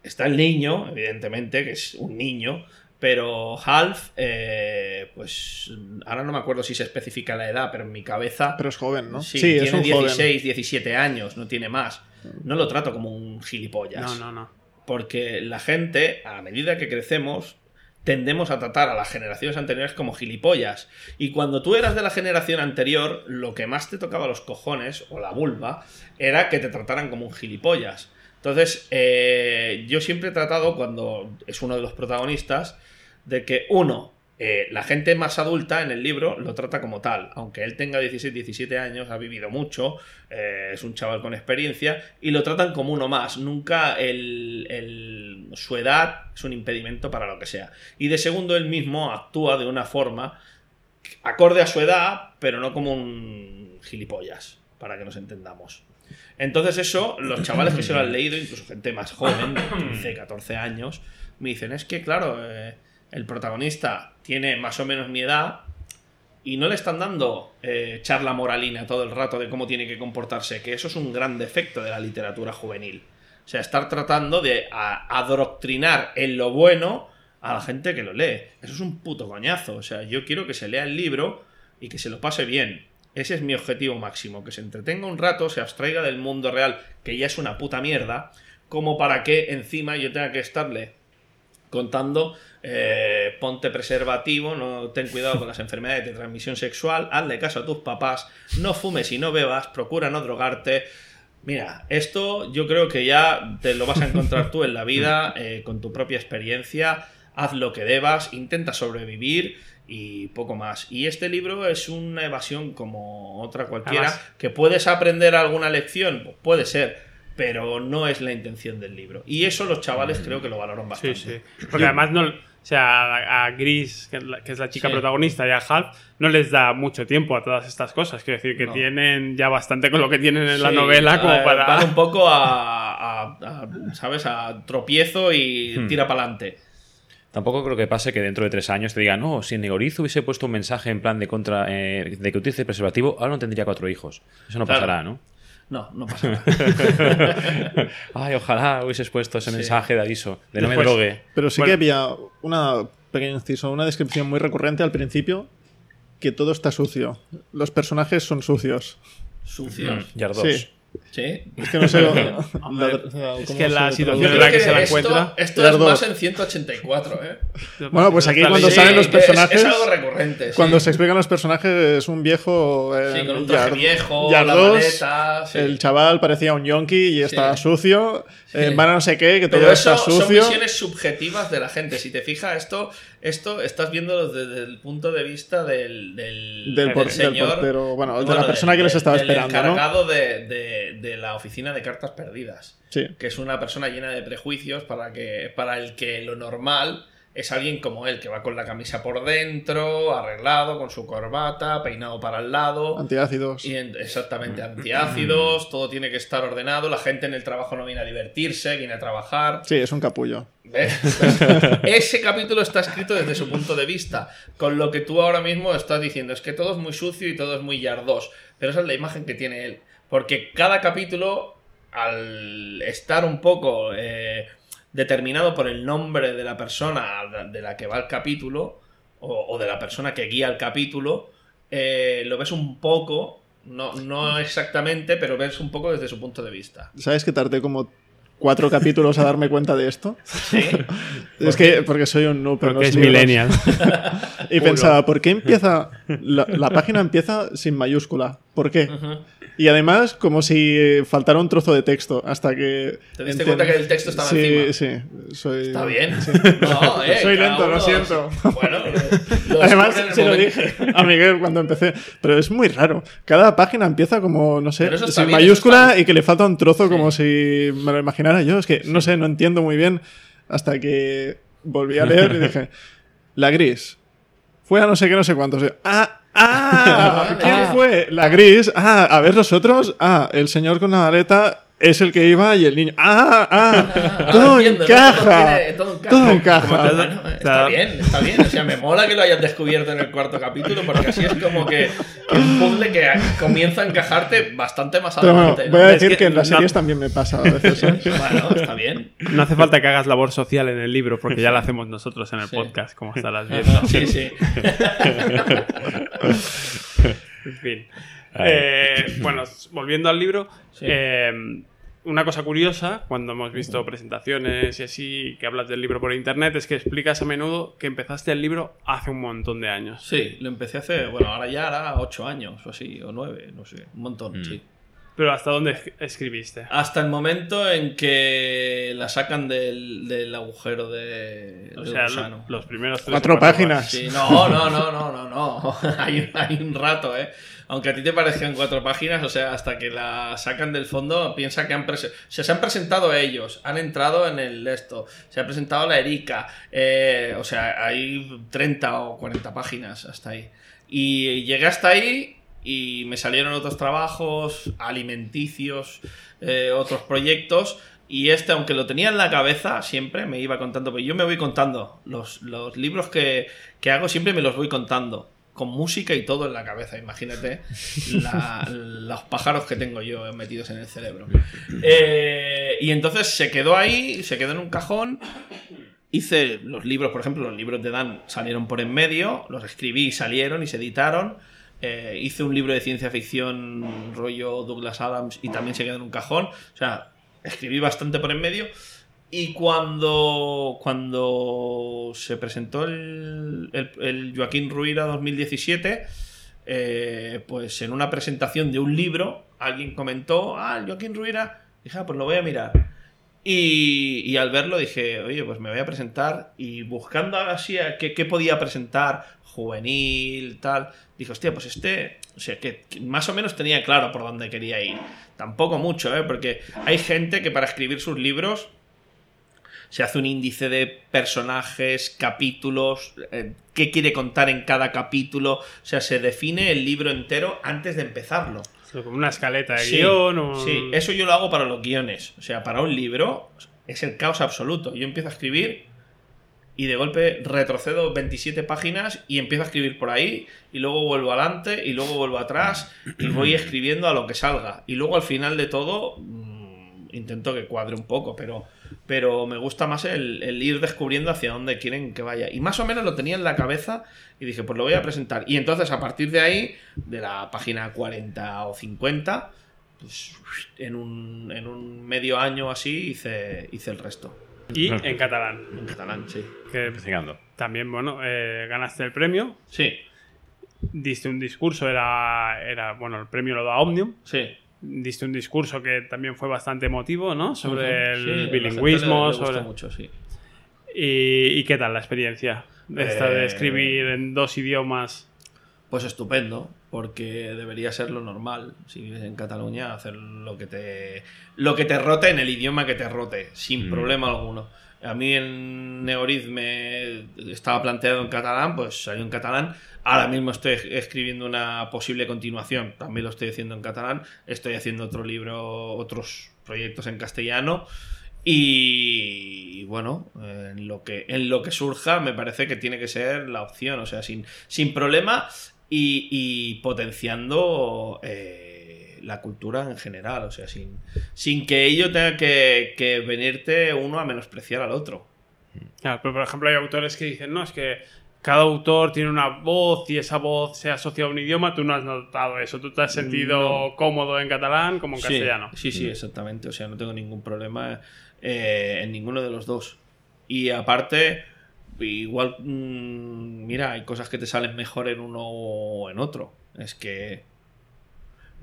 Está el niño, evidentemente, que es un niño, pero Half, eh, pues ahora no me acuerdo si se especifica la edad, pero en mi cabeza... Pero es joven, ¿no? Sí, es tiene un 16, joven. 17 años, no tiene más. No lo trato como un gilipollas. No, no, no. Porque la gente, a medida que crecemos, tendemos a tratar a las generaciones anteriores como gilipollas. Y cuando tú eras de la generación anterior, lo que más te tocaba los cojones, o la vulva, era que te trataran como un gilipollas. Entonces, eh, yo siempre he tratado, cuando es uno de los protagonistas, de que uno, eh, la gente más adulta en el libro lo trata como tal, aunque él tenga 16, 17 años, ha vivido mucho, eh, es un chaval con experiencia, y lo tratan como uno más, nunca el, el- su edad es un impedimento para lo que sea. Y de segundo, él mismo actúa de una forma acorde a su edad, pero no como un gilipollas, para que nos entendamos. Entonces eso, los chavales que se lo han leído, incluso gente más joven, de 15, 14 años, me dicen, es que claro, eh, el protagonista tiene más o menos mi edad y no le están dando eh, charla moralina todo el rato de cómo tiene que comportarse, que eso es un gran defecto de la literatura juvenil. O sea, estar tratando de adoctrinar en lo bueno a la gente que lo lee. Eso es un puto coñazo. O sea, yo quiero que se lea el libro y que se lo pase bien. Ese es mi objetivo máximo, que se entretenga un rato, se abstraiga del mundo real, que ya es una puta mierda, como para que encima yo tenga que estarle contando eh, ponte preservativo, no ten cuidado con las enfermedades de transmisión sexual, hazle caso a tus papás, no fumes y no bebas, procura no drogarte. Mira, esto yo creo que ya te lo vas a encontrar tú en la vida eh, con tu propia experiencia. Haz lo que debas, intenta sobrevivir y poco más. Y este libro es una evasión como otra cualquiera. Además- que puedes aprender alguna lección, Pues puede ser, pero no es la intención del libro. Y eso los chavales creo que lo valoran Sí, bastante. sí. Porque además no. O sea, a, Gris, que es, la, que es la chica Sí. protagonista, y a Half, no les da mucho tiempo a todas estas cosas. Quiero decir que No. tienen ya bastante con lo que tienen en la Sí, novela como eh, para. Van un poco a, a- a, ¿sabes? A tropiezo y Hmm. tira para adelante. Tampoco creo que pase que dentro de tres años te digan, no, si Negoriz hubiese puesto un mensaje en plan de contra eh, de que utilice preservativo, ahora no tendría cuatro hijos. Eso no Claro. pasará, ¿no? No, no pasa nada. Ay, ojalá hubieses puesto ese Sí. mensaje de aviso, de no me drogue. Pero sí Bueno. que había una pequeña inciso, una descripción muy recurrente al principio que todo está sucio. Los personajes son sucios. Sucios. Yardos. Sí. Sí. Es que no sé. Hombre, la- ¿cómo es que la situación en la que que se la esto, encuentra. esto es dos. más en 184, ¿eh? Bueno, pues aquí cuando leyendo. salen los que es- personajes. Es, algo recurrente. sí. Cuando se explican los personajes, es un viejo. eh, Sí, con un traje Yard- viejo, Yard la 2, maleta. sí. El chaval parecía un yonki y está Sí. sucio. eh, Sí. van a no sé qué, que todo Pero eso está son sucio. visiones subjetivas de la gente. Si te fijas, esto, esto estás viendo desde el punto de vista del, del, Del por- del señor. portero, bueno, de la persona que les estaba esperando, ¿no? encargado de, de- de la oficina de cartas perdidas. Sí. Que es una persona llena de prejuicios para, que, para el que lo normal es alguien como él, que va con la camisa por dentro, arreglado, con su corbata, peinado para el lado. Antiácidos. Y en- exactamente, antiácidos, todo tiene que estar ordenado, la gente en el trabajo no viene a divertirse, viene a trabajar. Sí, es un capullo. ¿Ves? Ese capítulo está escrito desde su punto de vista, con lo que tú ahora mismo estás diciendo, es que todo es muy sucio y todo es muy yardos, pero esa es la imagen que tiene él, porque cada capítulo, al estar un poco eh, determinado por el nombre de la persona de la que va el capítulo, o, o de la persona que guía el capítulo, eh, lo ves un poco, no, no exactamente, pero ves un poco desde su punto de vista. ¿Sabes que tardé como cuatro capítulos a darme cuenta de esto? ¿Sí? Es que porque soy un noob. Porque los es millennial. Y pensaba, ¿por qué empieza. La, la página empieza sin mayúscula? ¿Por qué? Y además, como si faltara un trozo de texto hasta que. ¿Te diste cuenta que el texto estaba sí, encima? Sí, soy. Está bien. No, eh, Soy lento, lo siento. Bueno, lo Además, se lo dije a Miguel cuando empecé. Pero es muy raro. Cada página empieza como, no sé, sin bien, mayúscula está- y que le falta un trozo como si me lo imaginara yo. Es que no sé, no entiendo muy bien. Hasta que volví a leer y dije: La gris. Fue a no sé qué, no sé cuántos. Ah, ah, ¿quién Ah. fue? La gris. Ah, a ver los otros. Ah, el señor con la maleta es el que iba y el niño. Ah, ah, todo entiendo, ¿no? encaja. tiene- todo encaja. Todo encaja. Está bien, está bien. O sea, me mola que lo hayas descubierto en el cuarto capítulo porque así es como que un puzzle que comienza a encajarte bastante más Pero bueno, adelante. voy a ¿no? decir Es que, que en las no- series también me pasa a veces. ¿eh? Bueno, está bien. No hace falta que hagas labor social en el libro, porque ya la hacemos nosotros en el Sí. podcast, como estarás viendo. Sí, sí. En fin. Eh, bueno, volviendo al libro, Sí. eh, una cosa curiosa, cuando hemos visto presentaciones y así, que hablas del libro por internet, es que explicas a menudo que empezaste el libro hace un montón de años. Sí, lo empecé hace, bueno, ahora ya hará ocho años o así, o nueve, no sé, un montón, Mm. sí. Pero ¿hasta dónde es- escribiste? Hasta el momento en que la sacan del, del agujero de, O sea, gusano. lo- los primeros tres Cuatro páginas. Sí, no, no, no, no, no, no. hay, un- hay un rato, ¿eh? Aunque a ti te parezcan cuatro páginas, o sea, hasta que la sacan del fondo, piensa que han o sea, se han presentado ellos, han entrado en el esto, se ha presentado la Erika, eh, o sea, hay 30 o 40 páginas hasta ahí. Y llegué hasta ahí y me salieron otros trabajos alimenticios, eh, otros proyectos. Y este, aunque lo tenía en la cabeza, siempre me iba contando. Pero yo me voy contando. Los, los libros que, que hago siempre me los voy contando. Con música y todo en la cabeza. Imagínate la- los pájaros que tengo yo metidos en el cerebro. Eh, y entonces se quedó ahí, se quedó en un cajón. Hice los libros, por ejemplo, los libros de Dan salieron por en medio, los escribí y salieron y se editaron. Eh, hice un libro de ciencia ficción rollo Douglas Adams y también se quedó en un cajón. O sea, escribí bastante por en medio. Y cuando, cuando se presentó el, el, Joaquín Ruira 2017, eh, pues en una presentación de un libro, alguien comentó, ah, el Joaquín Ruira, dije, ah, pues lo voy a mirar. Y, al verlo dije, oye, pues me voy a presentar y buscando así a qué, qué podía presentar, juvenil, tal, dije, hostia, pues este, o sea, que, que más o menos tenía claro por dónde quería ir. Tampoco mucho, ¿eh? Porque hay gente que para escribir sus libros se hace un índice de personajes, capítulos, eh, qué quiere contar en cada capítulo, o sea, se define el libro entero antes de empezarlo. Como una escaleta de Sí, guion o... sí, eso yo lo hago para los guiones. O sea, para un libro es el caos absoluto. Yo empiezo a escribir y de golpe retrocedo 27 páginas y empiezo a escribir por ahí y luego vuelvo adelante y luego vuelvo atrás y voy escribiendo a lo que salga. Y luego al final de todo mm, intento que cuadre un poco, pero pero me gusta más el, el ir descubriendo hacia dónde quieren que vaya. Y más o menos lo tenía en la cabeza y dije, pues lo voy a presentar. Y entonces a partir de ahí, de la página 40 o 50, pues en un, en un medio año así hice, hice el resto. Y en catalán. En catalán, sí. Que también, bueno, eh, ganaste el premio. Sí, Diste un discurso, era, era, bueno, el premio lo da Omnium. sí. Diste un discurso que también fue bastante emotivo, ¿no? Sobre el bilingüismo, le- le sobre... mucho, sí. ¿Y, y qué tal la experiencia? De esta de escribir en dos idiomas. Pues estupendo, porque debería ser lo normal. Si vives en Cataluña, hacer lo que te lo que te rote en el idioma que te rote, sin Mm. problema alguno. A mí en Neoriz me estaba planteado en catalán, pues salió en catalán. Ahora mismo estoy escribiendo una posible continuación, también lo estoy haciendo en catalán. Estoy haciendo otro libro, otros proyectos en castellano. Y bueno, en lo que, en lo que surja, me parece que tiene que ser la opción, o sea, sin, sin problema y, y potenciando eh, la cultura en general, o sea, sin, sin que ello tenga que, que venirte uno a menospreciar al otro. Claro, pero por ejemplo hay autores que dicen, no, es que cada autor tiene una voz y esa voz se asocia a un idioma, tú no has notado eso, tú te has sentido cómodo en catalán como en Sí, castellano. Sí, sí, exactamente. O sea, no tengo ningún problema eh, en ninguno de los dos. Y aparte, igual, mm, mira, hay cosas que te salen mejor en uno o en otro. Es que...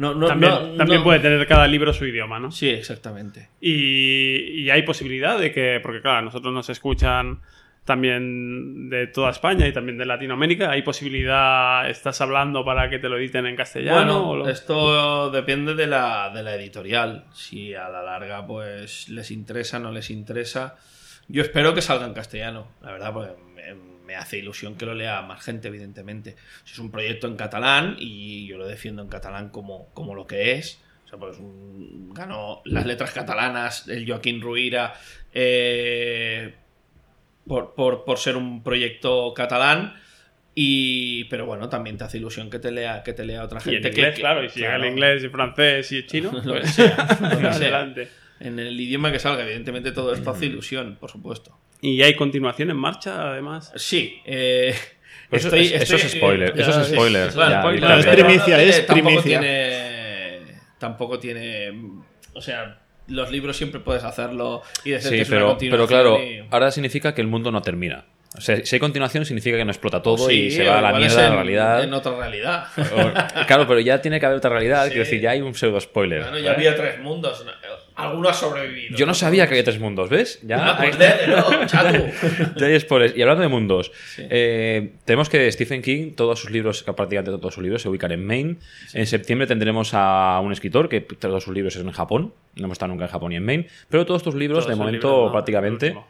No, no, también no- también puede tener cada libro su idioma, ¿no? Sí, exactamente. Y, y hay posibilidad de que, porque claro, nosotros nos escuchan también de toda España y también de Latinoamérica, ¿hay posibilidad, estás hablando para que te lo editen en castellano? o Bueno, lo- esto depende de la, de la editorial. Si a la larga pues les interesa, no les interesa. Yo espero que salga en castellano, la verdad, porque me, hace ilusión que lo lea más gente, evidentemente. Es un proyecto en catalán y yo lo defiendo en catalán como, como lo que es. O sea, pues un- ganó las letras catalanas el Joaquín Ruira eh, por, por- por ser un proyecto catalán. Y, pero bueno, también te hace ilusión que te lea, que te lea otra y gente. en que- inglés, que- claro, y si llega claro, el inglés y francés y chino, Lo que pues sea, lo que sea. adelante. En el idioma que salga, evidentemente todo esto Mm. hace ilusión, por supuesto. Y hay continuación en marcha, además. Sí, eh, Eso- estoy- eso estoy- es spoiler, ya, eso es sí. spoiler, ya, spoiler, ya, es primicia, no es tiene- tampoco primicia. Tiene, tampoco tiene. O sea, los libros siempre puedes hacerlo y decir que Sí, es una pero, continuación pero claro, y- ahora significa que el mundo no termina. O sea, si hay continuación significa que no explota todo Sí, y se va a la mierda de en- la realidad. En otra realidad. O- claro, pero ya tiene que haber otra realidad, Sí. quiero decir, ya hay un pseudo spoiler. Bueno, ya había tres mundos. Alguno ha sobrevivido. Yo no sabía que había tres mundos, ¿ves? Ya Ah, pues hay- léelo, chato. Ya hay spoilers. Y hablando de mundos, Sí. eh, tenemos que Stephen King, todos sus libros, prácticamente todos sus libros se ubican en Maine. En septiembre tendremos a un escritor que todos sus libros son en Japón. No hemos estado nunca en Japón ni en Maine. Pero todos tus libros, Todos de momento, prácticamente, último.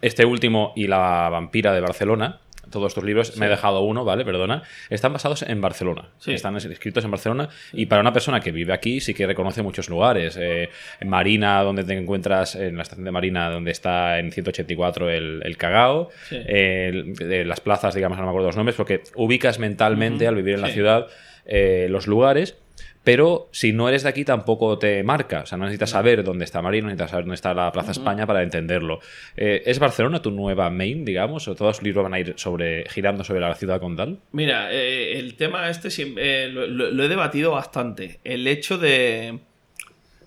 este último y La vampira de Barcelona, todos estos libros, me he dejado uno, ¿vale? Perdona, están basados en Barcelona. Sí. Están escritos en Barcelona y para una persona que vive aquí sí que reconoce muchos lugares. Eh, en Marina, donde te encuentras, en la estación de Marina, donde está en 184 el, el Cagao. Sí. El- de las plazas, digamos, no me acuerdo los nombres, porque ubicas mentalmente al vivir en la ciudad eh, los lugares. Pero si no eres de aquí tampoco te marca. O sea, no necesitas saber dónde está Marina, no necesitas saber dónde está la Plaza España para entenderlo. Eh, ¿Es Barcelona tu nueva main, digamos? ¿O todos los libros van a ir sobre, girando sobre la ciudad condal? Mira, eh, el tema este eh, lo he debatido bastante. El hecho de,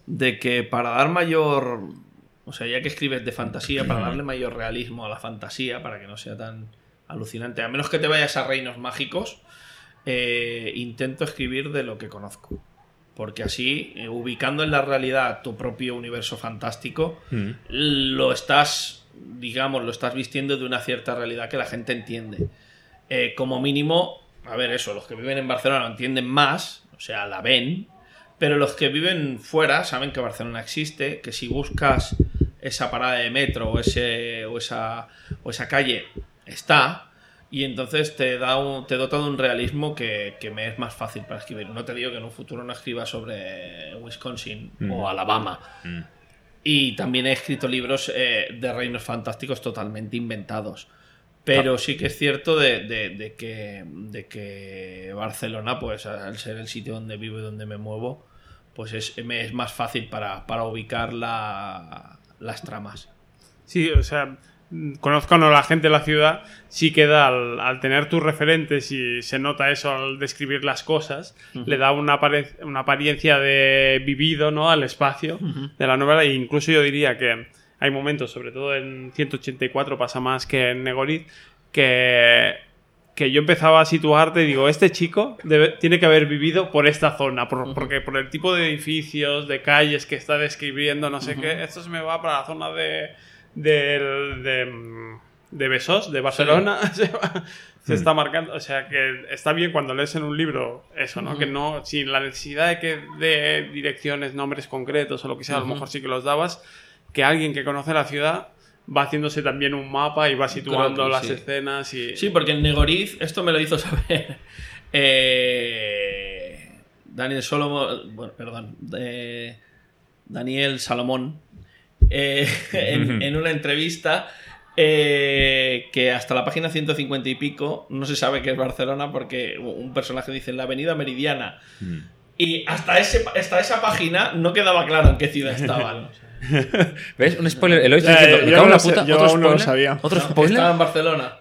de que para dar mayor... O sea, ya que escribes de fantasía, para darle mayor realismo a la fantasía, para que no sea tan alucinante, a menos que te vayas a reinos mágicos, eh, intento escribir de lo que conozco. Porque así, eh, ubicando en la realidad tu propio universo fantástico, Mm. lo estás, digamos, lo estás vistiendo de una cierta realidad que la gente entiende. Eh, como mínimo, a ver, eso, los que viven en Barcelona lo entienden más, o sea, la ven, pero los que viven fuera saben que Barcelona existe, que si buscas esa parada de metro o, ese, o, esa, o esa calle, está, y entonces te da un, te dota de un realismo que, que me es más fácil para escribir. No te digo que en un futuro no escriba sobre Wisconsin o Alabama, Mm. y también he escrito libros eh, de reinos fantásticos totalmente inventados. Pero sí que es cierto de, de- de que, de que Barcelona, pues al ser el sitio donde vivo y donde me muevo, pues es, me es más fácil para, para ubicar la- las tramas. Sí, o sea, mm, conozco a no la gente de la ciudad, sí queda al, al tener tus referentes y se nota eso al describir las cosas, le da una, una apariencia de vivido ¿no? al espacio de la novela. E incluso yo diría que hay momentos, sobre todo en 184 pasa más que en Negoriz, que, que yo empezaba a situarte y digo, este chico debe- tiene que haber vivido por esta zona, por- porque por el tipo de edificios, de calles que está describiendo, no sé qué, esto se me va para la zona de, del- de, mm, de Besós, de Barcelona, se, se está marcando, o sea que está bien cuando lees en un libro eso, ¿no? Que no, sin la necesidad de que de direcciones, nombres concretos o lo que sea, a lo mejor sí que los dabas, que alguien que conoce la ciudad va haciéndose también un mapa y va situando las sí. escenas y... Sí, porque en Negoriz, esto me lo hizo saber eh, Daniel Solomon, bueno, perdón, eh, Daniel Salomón, eh, en, en una entrevista eh, que hasta la página 150 y pico no se sabe que es Barcelona porque un personaje dice en la avenida Meridiana. Y hasta, ese, hasta esa página no quedaba claro en qué ciudad estaban. ¿Ves? Un spoiler. Eloy está Ya, diciendo, yo me cago en no sé, puta. yo ¿Otro aún no lo sabía. ¿Otro No, spoiler? Estaba en Barcelona.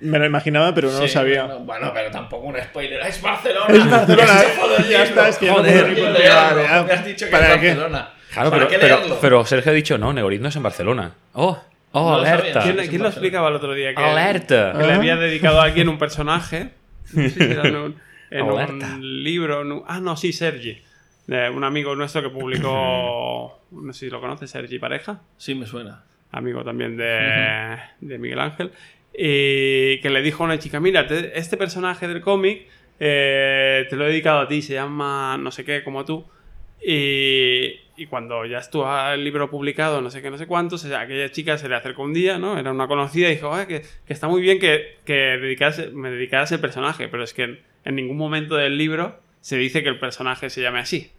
Me lo imaginaba, pero no lo Sí, sabía. Bueno, bueno, pero tampoco un spoiler. ¡Es Barcelona! Es Barcelona, del ya libro. está, es que ya no Joder, ya. Me has dicho que ¿Para es qué? Barcelona. Claro, ¿Para pero, qué pero, leerlo? pero Sergio ha dicho, no, Negoriz no es en Barcelona. Oh, oh, No lo alerta. ¿Quién, quién lo explicaba el otro día? Que, Alerta. que le había dedicado a alguien un personaje. No sé si era en un, en un libro. en un- ah, no, sí, Sergi. De un amigo nuestro que publicó. No sé si lo conoces, Sergi Pareja. Sí, me suena. Amigo también de, de Miguel Ángel. Y que le dijo a una chica: Mira, te- este personaje del cómic eh, te lo he dedicado a ti, se llama no sé qué, como tú. Y, cuando ya estuvo el libro publicado, no sé qué, no sé cuántos, aquella chica se le acercó un día, ¿no? Era una conocida y dijo, "Oye, que, que está muy bien que, que dedicase- me dedicaras el personaje, pero es que en, en ningún momento del libro se dice que el personaje se llame así.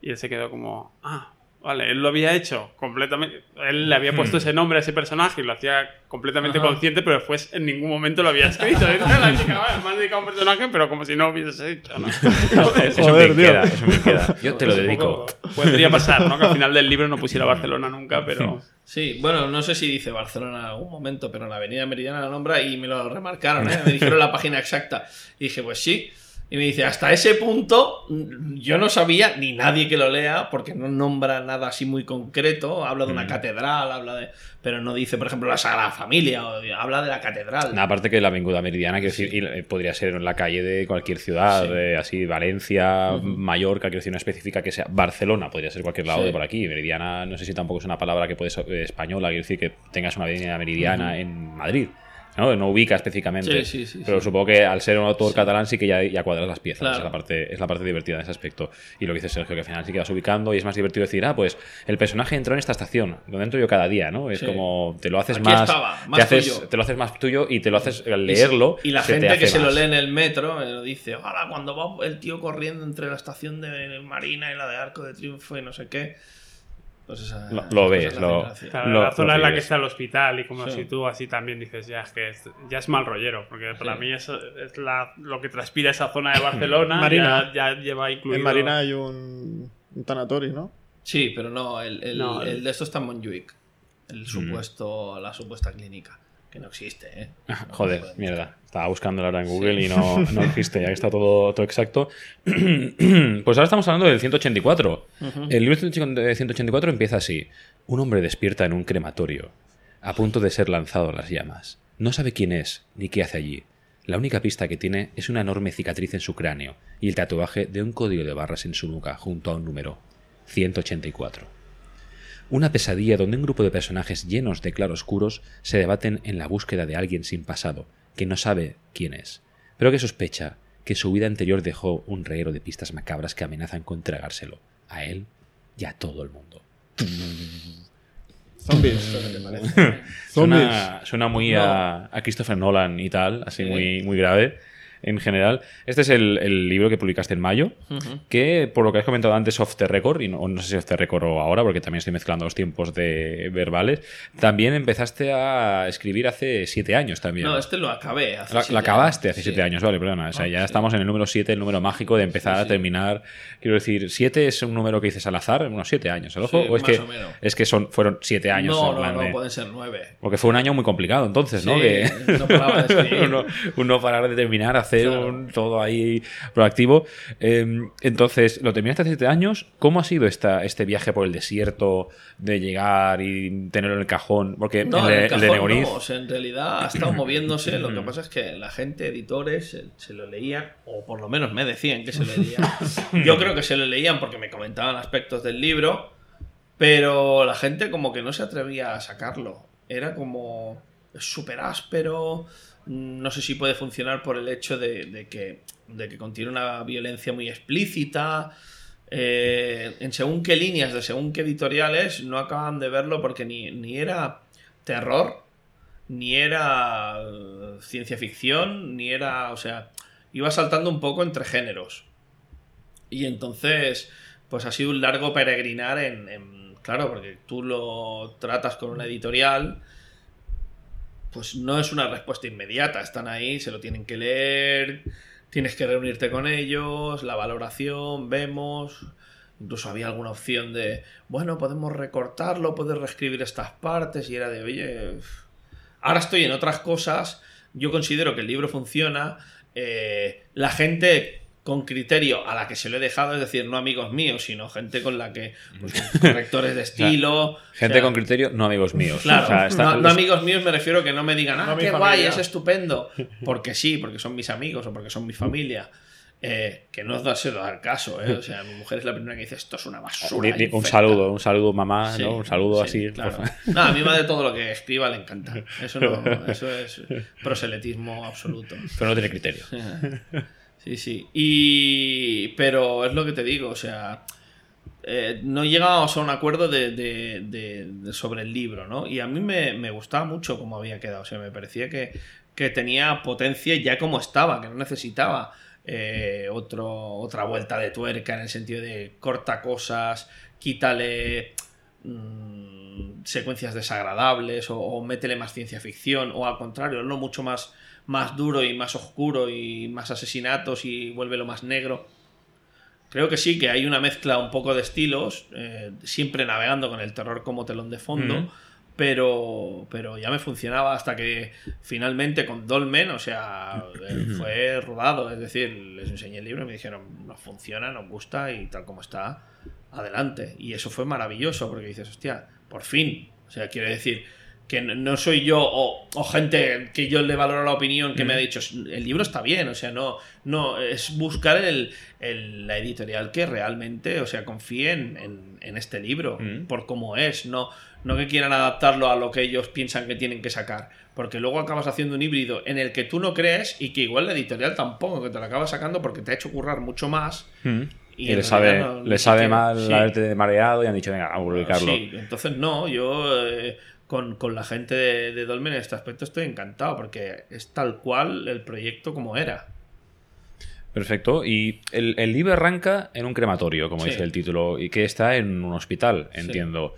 Y él se quedó como, ah, vale, él lo había hecho completamente, él le había puesto ese nombre a ese personaje y lo hacía completamente Ajá. consciente, pero después en ningún momento lo había escrito. Y la chica, "Vale, me has dedicado a un personaje, pero como si no hubiese hecho, ¿no? Eso Joder, tío. queda, eso bien queda. Yo te lo Pues dedico. poco Podría pasar, ¿no? Que al final del libro no pusiera Barcelona nunca, pero... Sí, bueno, no sé si dice Barcelona en algún momento, pero en la avenida Meridiana la nombra y me lo remarcaron, ¿eh? Me dijeron la página exacta. Y dije, pues sí. Y me dice, hasta ese punto mm, yo no sabía, ni nadie que lo lea, porque no nombra nada así muy concreto. Habla de una catedral, habla de... Pero no dice, por ejemplo, la Sagrada Familia, o habla de la catedral. Aparte que la Avinguda Meridiana, quiero decir, eh, podría ser en la calle de cualquier ciudad, Sí. de así, Valencia, Mallorca, quiero decir, una específica que sea Barcelona, podría ser cualquier lado Sí. de por aquí. Meridiana, no sé si tampoco es una palabra que puede ser eh, española, quiero decir que tengas una avenida meridiana en Madrid. ¿No? no ubica específicamente. Sí, sí, sí, pero supongo que al ser un autor catalán sí que ya, ya cuadras las piezas. Claro. Es, la parte, es la parte divertida en ese aspecto. Y lo que dice Sergio, que al final sí que vas ubicando y es más divertido decir, ah, pues el personaje entró en esta estación, donde entro yo cada día, ¿no? Es como te lo haces Aquí más, estaba, más te, haces, tuyo. te lo haces más tuyo y te lo haces al leerlo. Y la gente que se lo lee en el metro me lo dice, ojalá cuando va el tío corriendo entre la estación de Marina y la de Arco de Triunfo y no sé qué. Pues esa- Lo- lo ves, lo-. Claro, Lo- la zona lo en la que está el hospital y como Sí. si tú así también dices, ya es que es, ya es mal rollero, porque para Sí. mí es, es la- lo que transpira esa zona de Barcelona, Marina. Ya, ya lleva incluido... En Marina hay un, un tanatorio, ¿no? Sí, pero no, el, el- No, el- el de esto está en Montjuic. El supuesto, la supuesta clínica. Que no existe, ¿eh? Joder, mierda. Estaba buscando ahora en Google y no, no existe, ya que está todo, todo exacto. pues ahora estamos hablando del 184. El libro de 184 empieza así. Un hombre despierta en un crematorio, a punto de ser lanzado a las llamas. No sabe quién es ni qué hace allí. La única pista que tiene es una enorme cicatriz en su cráneo y el tatuaje de un código de barras en su nuca junto a un número. 184. Una pesadilla donde un grupo de personajes llenos de claroscuros se debaten en la búsqueda de alguien sin pasado, que no sabe quién es, pero que sospecha que su vida anterior dejó un reguero de pistas macabras que amenazan con tragárselo, a él y a todo el mundo. Zombies. Zombies. Suena, suena muy a, a Christopher Nolan y tal, así Sí. muy, muy grave. En general. Este es el, el libro que publicaste en mayo, que por lo que has comentado antes off the record, y no, no sé si off the record o ahora, porque también estoy mezclando los tiempos de verbales, también empezaste a escribir hace siete años también. No, este lo acabé hace Lo, siete lo acabaste años, hace sí. siete años, vale, perdona. O sea, Ah, ya sí. estamos en el número siete, el número mágico de empezar Sí, a terminar. Quiero decir, siete es un número que dices al azar, unos siete años, ¿el ojo? O es más que, o menos. es que son, fueron siete años. No, no, no, de- pueden ser nueve. Porque fue un año muy complicado entonces, ¿no? Que no paraba de parar de terminar, hacer Claro. un, todo ahí proactivo. Eh, entonces, lo terminaste hace siete años. ¿Cómo ha sido esta, este viaje por el desierto de llegar y tenerlo en el cajón? Porque No, el, en de- el el de cajón Negoriz- no, o sea, en realidad ha estado moviéndose. Lo que pasa es que la gente, editores, se, se lo leían, o por lo menos me decían que se lo leían. Yo creo que se lo leían porque me comentaban aspectos del libro, pero la gente como que no se atrevía a sacarlo. Era como súper áspero. No sé si puede funcionar por el hecho de, de que, de que contiene una violencia muy explícita. Eh, en según qué líneas de según qué editoriales no acaban de verlo porque ni, ni era terror, ni era eh, ciencia ficción, ni era, o sea, iba saltando un poco entre géneros. Y entonces, pues ha sido un largo peregrinar en, en- claro, porque tú lo tratas con una editorial, pues no es una respuesta inmediata, están ahí, se lo tienen que leer, tienes que reunirte con ellos, la valoración, vemos, incluso había alguna opción de, bueno, podemos recortarlo, puedes reescribir estas partes, y era de, oye, ahora estoy en otras cosas, yo considero que el libro funciona, eh, la gente con criterio a la que se lo he dejado, es decir, no amigos míos, sino gente con la que, pues, correctores de estilo. Gente o sea, con criterio, no amigos míos. Claro, O sea, está- no, amigos míos me refiero que no me digan, ah, No qué familia. guay, es estupendo. Porque sí, porque son mis amigos o porque son mi familia. Eh, que no os se dar caso, ¿eh? O sea, mi mujer es la primera que dice, esto es una basura. Un infecta". saludo, un saludo mamá, Sí, ¿no? Un saludo sí, así. claro. No, a mi madre todo lo que escriba le encanta. Eso, no, eso es proselitismo absoluto. Pero no tiene criterio. Sí, sí. Y. Pero es lo que te digo, o sea. eh, no llegábamos a un acuerdo de, de- sobre el libro, ¿no? Y a mí me, me gustaba mucho cómo había quedado. O sea, me parecía que, que tenía potencia ya como estaba, que no necesitaba eh, otro, otra vuelta de tuerca en el sentido de corta cosas, quítale mm, secuencias desagradables o, o métele más ciencia ficción o al contrario, no mucho más, más duro y más oscuro y más asesinatos y vuélvelo más negro. Creo que sí, que hay una mezcla un poco de estilos, eh, siempre navegando con el terror como telón de fondo, pero, pero ya me funcionaba hasta que finalmente con Dolmen, o sea, eh, fue rodado, es decir, les enseñé el libro y me dijeron, nos funciona, nos gusta y tal como está, adelante. Y eso fue maravilloso porque dices, hostia, por fin, o sea, quiere decir que no- soy yo o, o gente que yo le valoro la opinión que me ha dicho el libro está bien, o sea, no, no es buscar el, el- la editorial que realmente, o sea, confíe en, en- en este libro Mm. por cómo es, no, no que quieran adaptarlo a lo que ellos piensan que tienen que sacar, porque luego acabas haciendo un híbrido en el que tú no crees y que igual la editorial tampoco, que te lo acaba sacando porque te ha hecho currar mucho más. Mm. Y Y, le sabe, no- le sabe mal sí. haberte mareado y han dicho, venga, a publicarlo. Sí, entonces no, yo eh, con, con la gente de, de Dolmen en este aspecto estoy encantado porque es tal cual el proyecto como era. Perfecto. Y el, el libro arranca en un crematorio, como Sí. dice el título, y que está en un hospital, entiendo.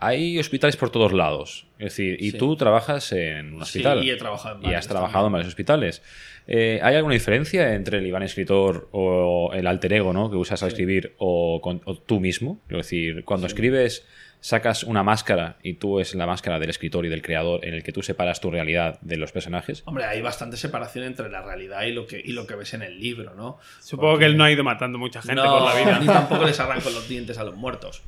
Hay hospitales por todos lados. Es decir, y Sí. tú trabajas en un Sí, hospital. y he trabajado en Y varios has trabajado en varios hospitales. Eh, ¿Hay alguna diferencia entre el Iván escritor o el alter ego ¿no? que usas al escribir o, con- o tú mismo? Es decir, cuando escribes sacas una máscara y tú es la máscara del escritor y del creador en el que tú separas tu realidad de los personajes. Hombre, hay bastante separación entre la realidad y lo que, y lo que ves en el libro, ¿no? Supongo Porque- que él no ha ido matando mucha gente No, por la vida. Ni tampoco les arranco los dientes a los muertos.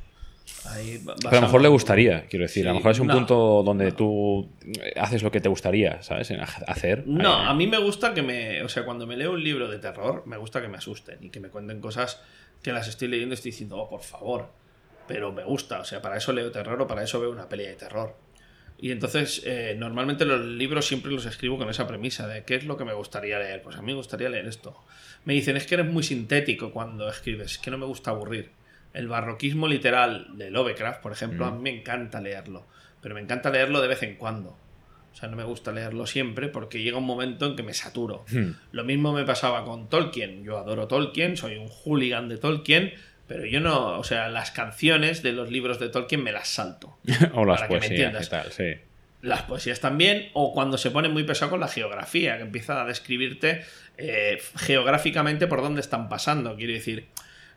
Pero a lo mejor le gustaría, quiero decir. a lo mejor es un no, punto donde no. tú haces lo que te gustaría, ¿sabes? Hacer. No, Ahí. a mí me gusta que me. O sea, cuando me leo un libro de terror, me gusta que me asusten y que me cuenten cosas que las estoy leyendo y estoy diciendo, oh, por favor. Pero me gusta, o sea, para eso leo terror o para eso veo una peli de terror. Y entonces, eh, normalmente los libros siempre los escribo con esa premisa de qué es lo que me gustaría leer. Pues a mí me gustaría leer esto. Me dicen, es que eres muy sintético cuando escribes, es que no me gusta aburrir. El barroquismo literal de Lovecraft, por ejemplo, a mí me encanta leerlo. Pero me encanta leerlo de vez en cuando. O sea, no me gusta leerlo siempre porque llega un momento en que me saturo. Hmm. Lo mismo me pasaba con Tolkien. Yo adoro Tolkien, soy un hooligan de Tolkien, pero yo no, o sea, las canciones de los libros de Tolkien me las salto. o las Para que me poesías entiendas. y tal, sí. Las poesías también, o cuando se pone muy pesado con la geografía, que empieza a describirte eh, geográficamente por dónde están pasando. Quiero decir,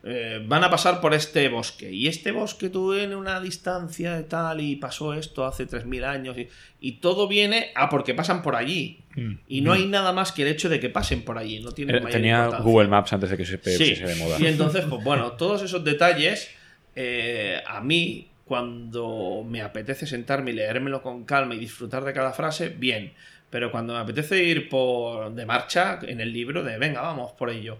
eh, van a pasar por este bosque, y este bosque tuvo en una distancia de tal, y pasó esto hace 3.000 años, y, y todo viene a porque pasan por allí. Y no hay nada más que el hecho de que pasen por allí. No tiene Eh, mayor Tenía. Google Maps antes de que se Sí. de moda. Y entonces, pues bueno, todos esos detalles, eh, a mí, cuando me apetece sentarme y leérmelo con calma y disfrutar de cada frase, bien. Pero cuando me apetece ir por de marcha en el libro, de venga, vamos por ello,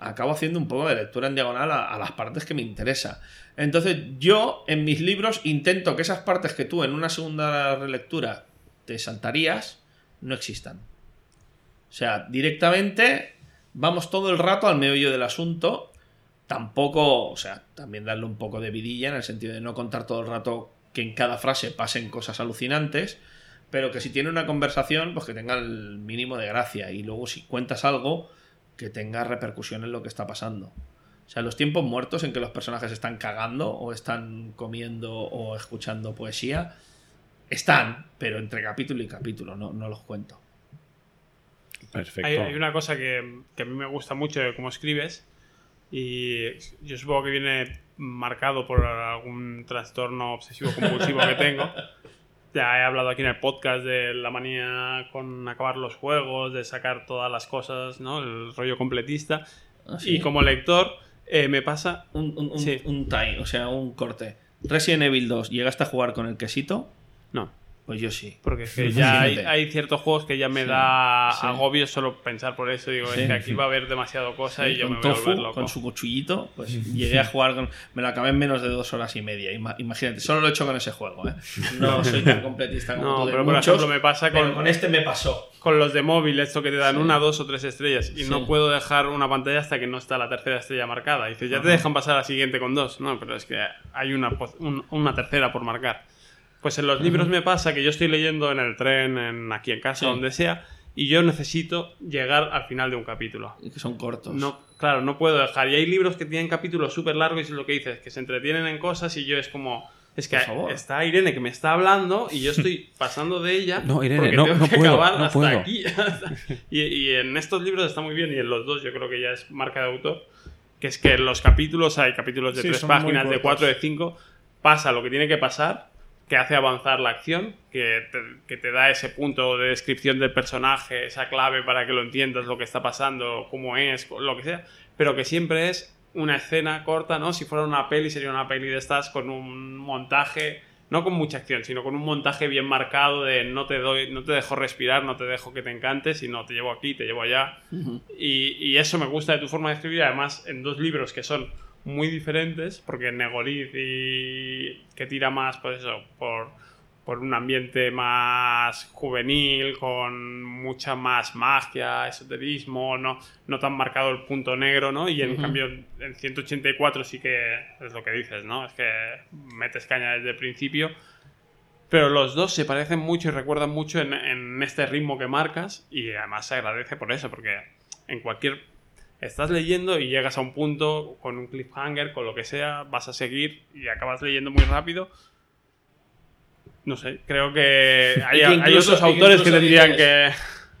acabo haciendo un poco de lectura en diagonal a, las partes que me interesa. Entonces, yo en mis libros intento que esas partes que tú en una segunda relectura te saltarías, no existan. O sea, directamente vamos todo el rato al meollo del asunto. Tampoco, o sea, también darle un poco de vidilla en el sentido de no contar todo el rato que en cada frase pasen cosas alucinantes, pero que si tiene una conversación, pues que tenga el mínimo de gracia. Y luego si cuentas algo, que tenga repercusión en lo que está pasando. O sea, los tiempos muertos en que los personajes están cagando o están comiendo o escuchando poesía, están, pero entre capítulo y capítulo, no, no los cuento. Perfecto. Hay, hay una cosa que, que a mí me gusta mucho de cómo escribes y yo supongo que viene marcado por algún trastorno obsesivo compulsivo que tengo. Ya he hablado aquí en el podcast de la manía con acabar los juegos, de sacar todas las cosas, ¿no? El rollo completista. Así. Y como lector eh, me pasa... un, un, un- Sí. un time, o sea, un corte. Resident Evil 2, ¿llegaste a jugar con el quesito? No, Pues yo sí. porque es que ya hay, hay ciertos juegos que ya me Sí, da sí. agobio solo pensar por eso. Digo, Sí. es que aquí va a haber demasiado cosa y yo me voy a volver loco. con su cuchillito, pues llegué a jugar con... Me lo acabé en menos de dos horas y media. Ima- Imagínate, solo lo he hecho con ese juego, ¿eh? No soy tan completista como No, tú de pero por muchos, ejemplo me pasa con- con este me pasó. con los de móvil, esto que te dan Sí. una, dos o tres estrellas y Sí. no puedo dejar una pantalla hasta que no está la tercera estrella marcada. Y dices, ya te dejan pasar a la siguiente con dos. No, pero es que hay una, un- una tercera por marcar. Pues en los libros me pasa que yo estoy leyendo en el tren, en, aquí en casa, Sí. donde sea, y yo necesito llegar al final de un capítulo. Que son cortos. No, claro, no puedo dejar. Y hay libros que tienen capítulos súper largos y es lo que dices, que se entretienen en cosas y yo es como... Es que está Irene que me está hablando y yo estoy pasando de ella. No, Irene, porque no- tengo no que puedo, acabar no hasta puedo. aquí. y, y en estos libros está muy bien y en los dos yo creo que ya es marca de autor. Que es que en los capítulos hay capítulos de Sí, tres páginas, de cuatro, de cinco. Pasa lo que tiene que pasar, que hace avanzar la acción, que te, que te da ese punto de descripción del personaje, esa clave para que lo entiendas, lo que está pasando, cómo es, lo que sea, pero que siempre es una escena corta, ¿no? Si fuera una peli, sería una peli de estas con un montaje, no con mucha acción, sino con un montaje bien marcado de no te doy, no te dejo respirar, no te dejo que te encantes, sino te llevo aquí, te llevo allá. Y, y eso me gusta de tu forma de escribir, además en dos libros que son muy diferentes, porque Negoriz y que tira más, pues eso, por, por un ambiente más juvenil, con mucha más magia, esoterismo, no, no tan marcado el punto negro, ¿no? Y en Ujú. cambio en 184 sí que es lo que dices, ¿no? Es que metes caña desde el principio. Pero los dos se parecen mucho y recuerdan mucho en, en este ritmo que marcas y además se agradece por eso, porque en cualquier... Estás leyendo y llegas a un punto con un cliffhanger, con lo que sea, vas a seguir y acabas leyendo muy rápido. No sé, creo que hay, hay otros que autores que tendrían que...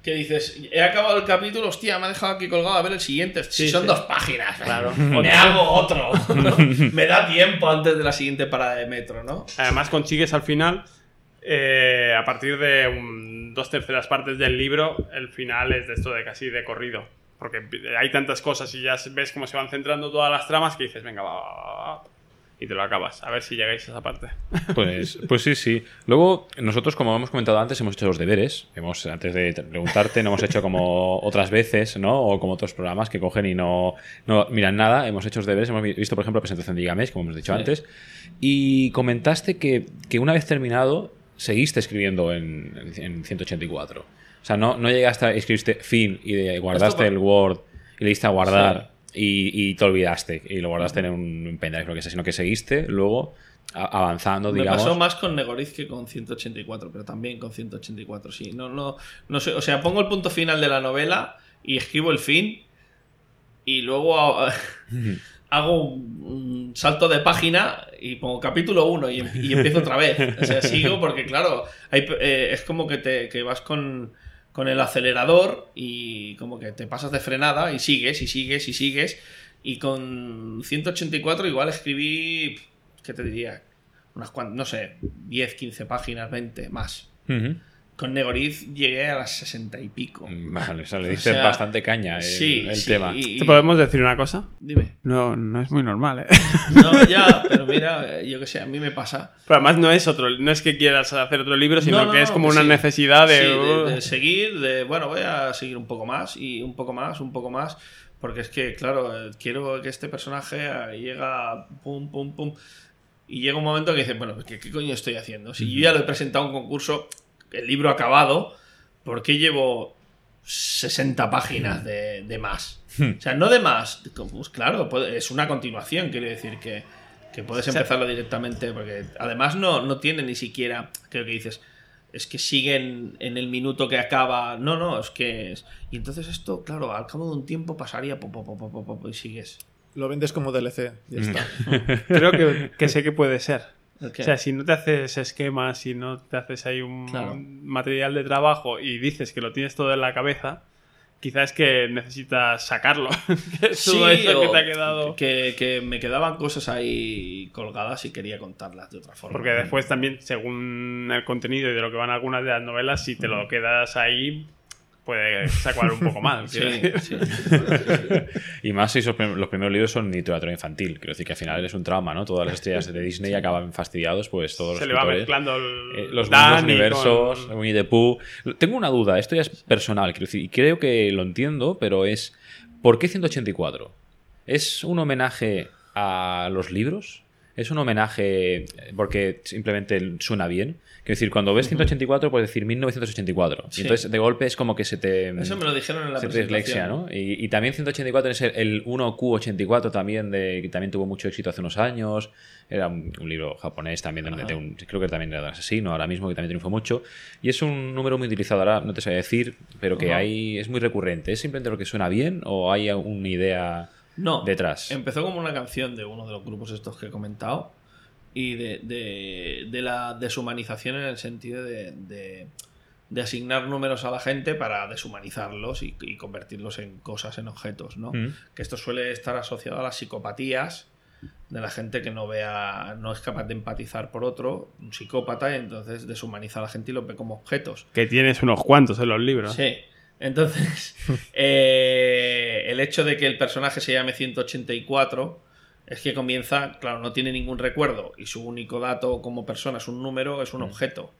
Que dices, he acabado el capítulo, hostia, me ha dejado aquí colgado a ver el siguiente. Si Sí, son sí. dos páginas. Claro. Me hago otro. me da tiempo antes de la siguiente parada de metro, ¿no? Además consigues al final, eh, a partir de un- dos terceras partes del libro, el final es de esto de casi de corrido. Porque hay tantas cosas y ya ves cómo se van centrando todas las tramas que dices, venga, va, va, va, va", y te lo acabas. A ver si llegáis a esa parte. Pues, pues sí, sí. Luego, nosotros, como hemos comentado antes, hemos hecho los deberes. Hemos, antes de preguntarte, no hemos hecho como otras veces, ¿no? O como otros programas que cogen y no, no miran nada. Hemos hecho los deberes. Hemos visto, por ejemplo, la presentación de Gigamesh, como hemos dicho Sí. antes. Y comentaste que, que una vez terminado, seguiste escribiendo en, en 184. O sea, no, no llegaste a escribiste fin y de- guardaste el Word y le diste a guardar y, y te olvidaste y lo guardaste en un pendrive, lo que sea, sino que seguiste luego avanzando, Me digamos. pasó más con Negoriz que con 184, pero también con 184, sí. No, no, no sé, o sea, pongo el punto final de la novela y escribo el fin y luego hago un, un salto de página y pongo capítulo 1 y, em- y empiezo otra vez. O sea, sigo porque, claro, hay, eh, es como que, te, que vas con, con el acelerador y como que te pasas de frenada y sigues y sigues y sigues. Y con 184 igual escribí, ¿qué te diría? Unas cuantas, no sé, 10, 15 páginas, 20, más. Con Negoriz llegué a las 60 y pico. Vale, o sea, le O diste sea, bastante caña el, sí, el sí, tema. y- ¿Te podemos decir una cosa? Dime. No, no es muy normal, ¿eh? No, ya, pero mira, yo que sé, a mí me pasa. Pero además no es otro, no es que quieras hacer otro libro, sino No, no, que es como que una sí. necesidad de... Sí, de, de seguir, de bueno, voy a seguir un poco más y un poco más, un poco más, porque es que, claro, eh, quiero que este personaje eh, llega pum, pum, pum, y llega un momento que dices, bueno, ¿qué, qué coño estoy haciendo? Si yo ya lo he presentado a un concurso, el libro acabado, ¿por qué llevo 60 páginas de, de más? O sea, no de más, pues claro, es una continuación, quiere decir que, que puedes empezarlo directamente, porque además no, no tiene ni siquiera, creo que dices, es que siguen en el minuto que acaba. No, no, es que es. Y entonces esto, claro, al cabo de un tiempo pasaría po, po, po, po, po, po, y sigues. Lo vendes como DLC. Ya está. Creo que, que sé que puede ser. O sea, si no te haces esquemas, si no te haces ahí un Claro. material de trabajo y dices que lo tienes todo en la cabeza, quizás que necesitas sacarlo. Que es todo Sí, eso que te ha quedado. Que, que me quedaban cosas ahí colgadas y quería contarlas de otra forma. Porque después también, según el contenido y de lo que van algunas de las novelas, si te lo quedas ahí, puede sacar un poco. Sí, sí. Y más si los primeros libros son literatura infantil. Quiero decir que al final es un trauma, ¿no? Todas las estrellas de Disney acaban fastidiados, pues todos Se los le va escritores, mezclando el eh, los mundos, universos, con- Winnie the Pooh. Tengo una duda, esto ya es personal, quiero decir, y creo que lo entiendo, pero es ¿por qué 184? ¿Es un homenaje a los libros? ¿Es un homenaje eh, porque simplemente suena bien? Quiero decir, cuando ves 184 puedes decir 1984. Sí. Y entonces de golpe es como que se te... Eso me lo dijeron en la se te presentación. dislexia, ¿no? Y, y también 184 es el, el 1Q84 también, de, que también tuvo mucho éxito hace unos años. Era un, un libro japonés también, de, de un, creo que también era de un asesino ahora mismo, que también triunfó mucho. Y es un número muy utilizado, ahora no te sé decir, pero que Ajá. hay, es muy recurrente. ¿Es simplemente lo que suena bien o hay una idea No. detrás? Empezó como una canción de uno de los grupos estos que he comentado y de, de- de la deshumanización en el sentido de, de- de asignar números a la gente para deshumanizarlos y, y convertirlos en cosas, en objetos, ¿no? Mm. Que esto suele estar asociado a las psicopatías de la gente que no vea, no es capaz de empatizar por otro, un psicópata, y entonces deshumaniza a la gente y los ve como objetos. Que tienes unos cuantos en los libros. Sí. Entonces, eh, el hecho de que el personaje se llame 184 es que comienza, claro, no tiene ningún recuerdo y su único dato como persona es un número, es un objeto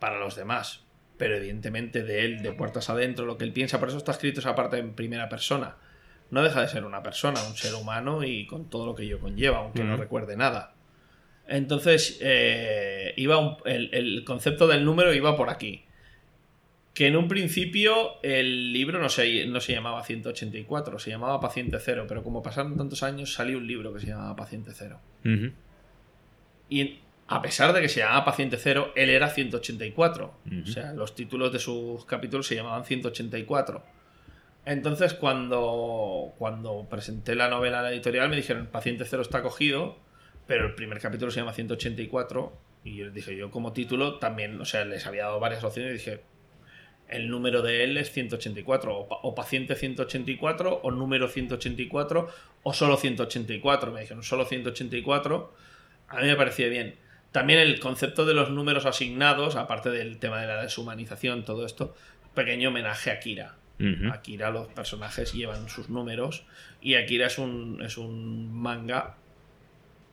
para los demás. Pero evidentemente de él, de puertas adentro, lo que él piensa, por eso está escrito esa parte en primera persona. No deja de ser una persona, un ser humano y con todo lo que ello conlleva, aunque no Ujú. recuerde nada. Entonces, eh, iba un- el, el concepto del número iba por aquí. Que en un principio el libro no se, no se llamaba 184, se llamaba Paciente Cero, pero como pasaron tantos años salió un libro que se llamaba Paciente Cero. Y a pesar de que se llamaba Paciente Cero, él era 184. Ujú. O sea, los títulos de sus capítulos se llamaban 184. Entonces, cuando, cuando presenté la novela a la editorial, me dijeron, Paciente Cero está cogido, pero el primer capítulo se llama 184. Y yo les dije, yo como título también, o sea, les había dado varias opciones y dije, el número de él es 184, o, pa- o paciente 184, o número 184, o solo 184. Me dijeron, solo 184. A mí me parecía bien. También el concepto de los números asignados, aparte del tema de la deshumanización, todo esto, pequeño homenaje a Kira. Ujú. Akira, los personajes llevan sus números y Akira es un, es un manga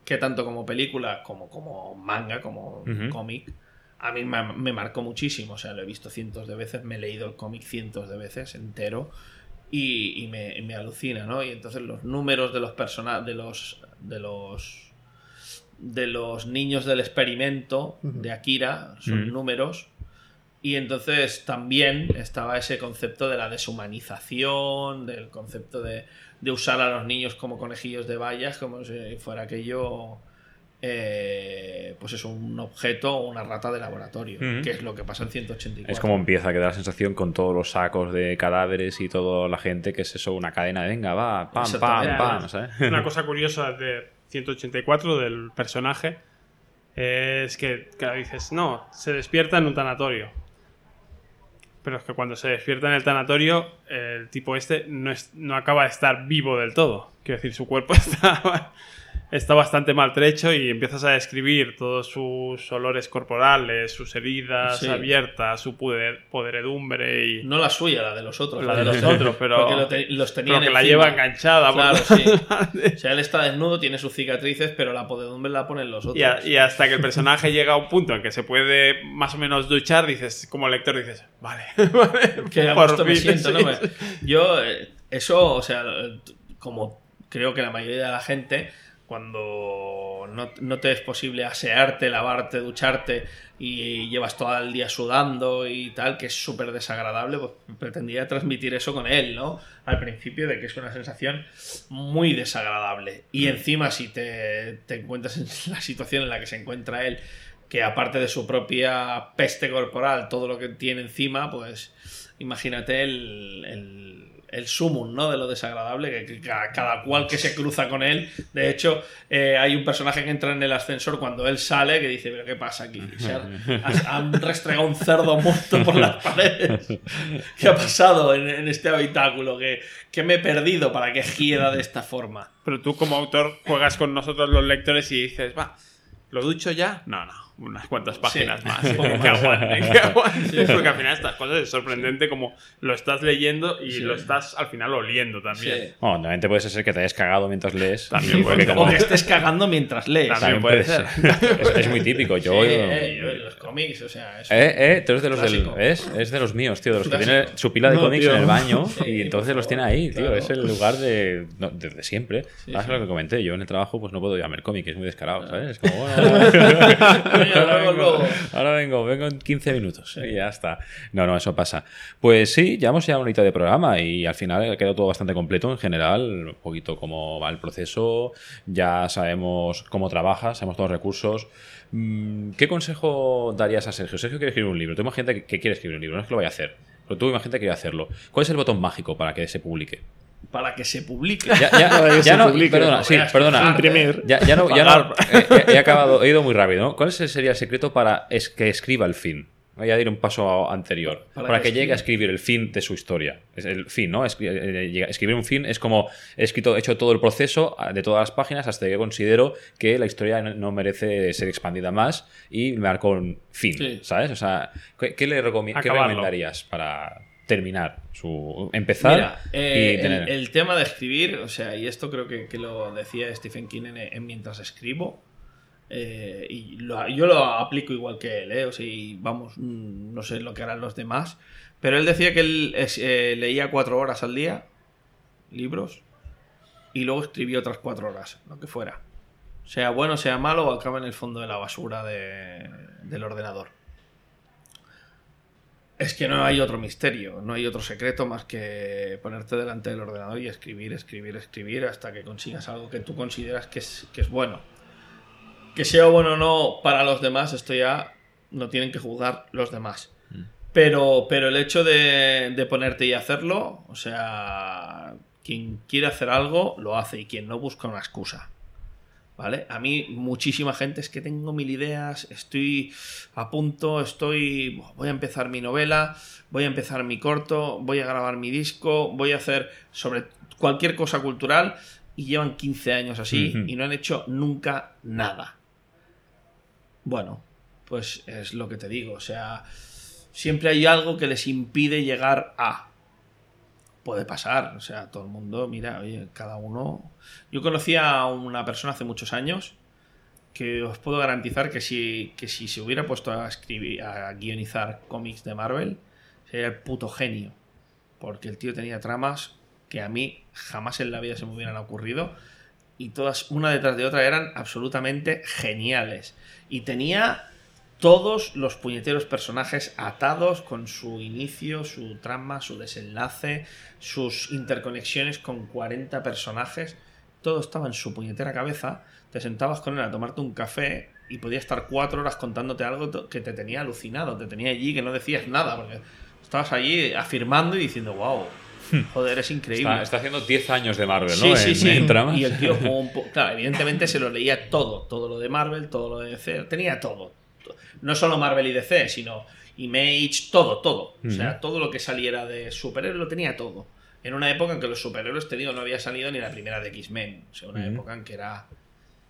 que tanto como película como como manga, como cómic, a mí me, me marcó muchísimo. O sea, lo he visto cientos de veces, me he leído el cómic cientos de veces entero y, y me, y me alucina, ¿no? Y entonces los números de los personajes, de los, de los de los niños del experimento de Akira son números y entonces también estaba ese concepto de la deshumanización, del concepto de, de usar a los niños como conejillos de vallas, como si fuera aquello eh, pues es un objeto o una rata de laboratorio, que es lo que pasa en 184. Es como empieza a quedar la sensación con todos los sacos de cadáveres y toda la gente que es eso, una cadena de venga, va, pam, pam, pam, ¿sabes? Una cosa curiosa de 184 del personaje es que, claro, dices, no, se despierta en un tanatorio. Pero es que cuando se despierta en el tanatorio, el tipo este no, es- no acaba de estar vivo del todo. Quiero decir, su cuerpo está, está bastante maltrecho y empiezas a describir todos sus olores corporales, sus heridas Sí. abiertas, su poder- podredumbre y No la suya, la de los otros. la de los otros, pero, Porque lo te- los pero tenían que la encima. lleva enganchada. Claro, sí. O sea, él está desnudo, tiene sus cicatrices, pero la podedumbre la ponen los otros. Y, a- y hasta que el personaje llega a un punto en que se puede más o menos duchar, dices, como lector dices, vale, vale, que por gusto me fin, siento, ¿no? Me- Yo, eh, eso, o sea, como creo que la mayoría de la gente, cuando no, no te es posible asearte, lavarte, ducharte y llevas todo el día sudando y tal, que es súper desagradable, pues pretendía transmitir eso con él, ¿no? Al principio, de que es una sensación muy desagradable. Y encima, si te, te encuentras en la situación en la que se encuentra él, que aparte de su propia peste corporal, todo lo que tiene encima, pues imagínate el, el, el sumum, ¿no? De lo desagradable, que, que cada, cada cual que se cruza con él. De hecho, eh, hay un personaje que entra en el ascensor cuando él sale que dice, pero ¿qué pasa aquí? Se ha- ha- han restregado un cerdo muerto por las paredes. ¿Qué ha pasado en, en este habitáculo? ¿Qué, qué me he perdido para que giera de esta forma? Pero tú como autor juegas con nosotros los lectores y dices, va, ¿lo ducho ya? No, no, unas cuantas páginas Sí. más. que aguanten, que aguanten. Porque al final estas cosas es sorprendente como lo estás leyendo y Sí. lo estás al final oliendo también. Sí. Bueno, obviamente puede ser que te hayas cagado mientras lees. También puede porque ser. como- O que estés cagando mientras lees. También también puede puede ser. Es, es muy típico. Yo, Sí, eh, yo los cómics, o sea, es- Eh, eh, tú eres de los del. Es de los míos, tío, de los que Clásico. tiene su pila de No, cómics tío. en el baño Sí, y entonces los tiene ahí, tío. claro. Es el lugar de. no, desde siempre. Sí, ¿Sabes sí. lo que comenté? Yo en el trabajo pues no puedo llamarme cómic, es muy descarado, ¿sabes? Es como, bueno. Ahora, vengo, luego. ahora vengo, vengo en 15 minutos y ya está. No, no, eso pasa. Pues sí, llevamos ya una horita de programa y al final ha quedado todo bastante completo en general, un poquito cómo va el proceso, ya sabemos cómo trabaja, sabemos todos los recursos. Mm, ¿Qué consejo darías a Sergio? Sergio quiere escribir un libro. Tú imagínate que quiere escribir un libro, no es que lo vaya a hacer, pero tú imagínate que quiere hacerlo. ¿Cuál es el botón mágico para que se publique? Para que se publique. Ya, ya- Para que ya se no, publique. perdona, sí, perdona. Imprimir. Ya, ya no, ya no- eh, he, he acabado, he ido muy rápido, ¿no? ¿Cuál sería el secreto para es que escriba el fin? Voy a ir un paso anterior. Para Para, que que, llegue a escribir el fin de su historia. Es el fin, ¿no? Eh, Escribir un fin es como he escrito, he hecho todo el proceso ah, de todas las páginas hasta que considero que la historia no- merece ser expandida más y me marco un fin, Sí. ¿sabes? O sea, ¿qué, qué le recomi- qué Acabarlo. recomendarías para terminar su empezar Mira, eh, y tener el, el tema de escribir, o sea, y esto creo que, que lo decía Stephen King en, en Mientras escribo, eh, y lo- yo lo aplico igual que él, eh, o sea, y vamos, mm, no sé lo que harán los demás, pero él decía que él es- eh, leía cuatro horas al día, libros, y luego escribía otras cuatro horas, lo que fuera. Sea bueno, sea malo, acaba en el fondo de la basura de- del ordenador. Es que no hay otro misterio, no hay otro secreto más que ponerte delante del ordenador y escribir, escribir, escribir hasta que consigas algo que tú consideras que es, que es bueno. Que sea bueno o no para los demás, esto ya no tienen que juzgar los demás. Pero, pero el hecho de, de ponerte y hacerlo, o sea, quien quiere hacer algo, lo hace y quien no busca una excusa. ¿Vale? A mí, muchísima gente es que tengo mil ideas, estoy a punto, estoy. Voy a empezar mi novela, voy a empezar mi corto, voy a grabar mi disco, voy a hacer sobre cualquier cosa cultural y llevan 15 años así y no han hecho nunca nada. Bueno, pues es lo que te digo, o sea, siempre hay algo que les impide llegar a puede pasar. O sea, todo el mundo, mira, cada uno. Yo conocí a una persona hace muchos años que os puedo garantizar que si, que si se hubiera puesto a escribir, a guionizar cómics de Marvel, sería el puto genio. Porque el tío tenía tramas que a mí jamás en la vida se me hubieran ocurrido. Y todas, una detrás de otra, eran absolutamente geniales. Y tenía todos los puñeteros personajes atados con su inicio, su trama, su desenlace, sus interconexiones con 40 personajes. todo estaba en su puñetera cabeza, te sentabas con él a tomarte un café y podía estar cuatro horas contándote algo que te tenía alucinado, te tenía allí que no decías nada, porque estabas allí afirmando y diciendo, wow, joder, es increíble. Está, está haciendo 10 años de Marvel, Sí, ¿no? sí, en, sí. en tramas. Y el tío, pum, pum. claro, evidentemente se lo leía todo, todo lo de Marvel, todo lo de DC, tenía todo. No solo Marvel y DC, sino Image, todo, todo. O sea, todo lo que saliera de superhéroes lo tenía todo. En una época en que los superhéroes, te digo, no había salido ni la primera de X-Men. O sea, una época en que era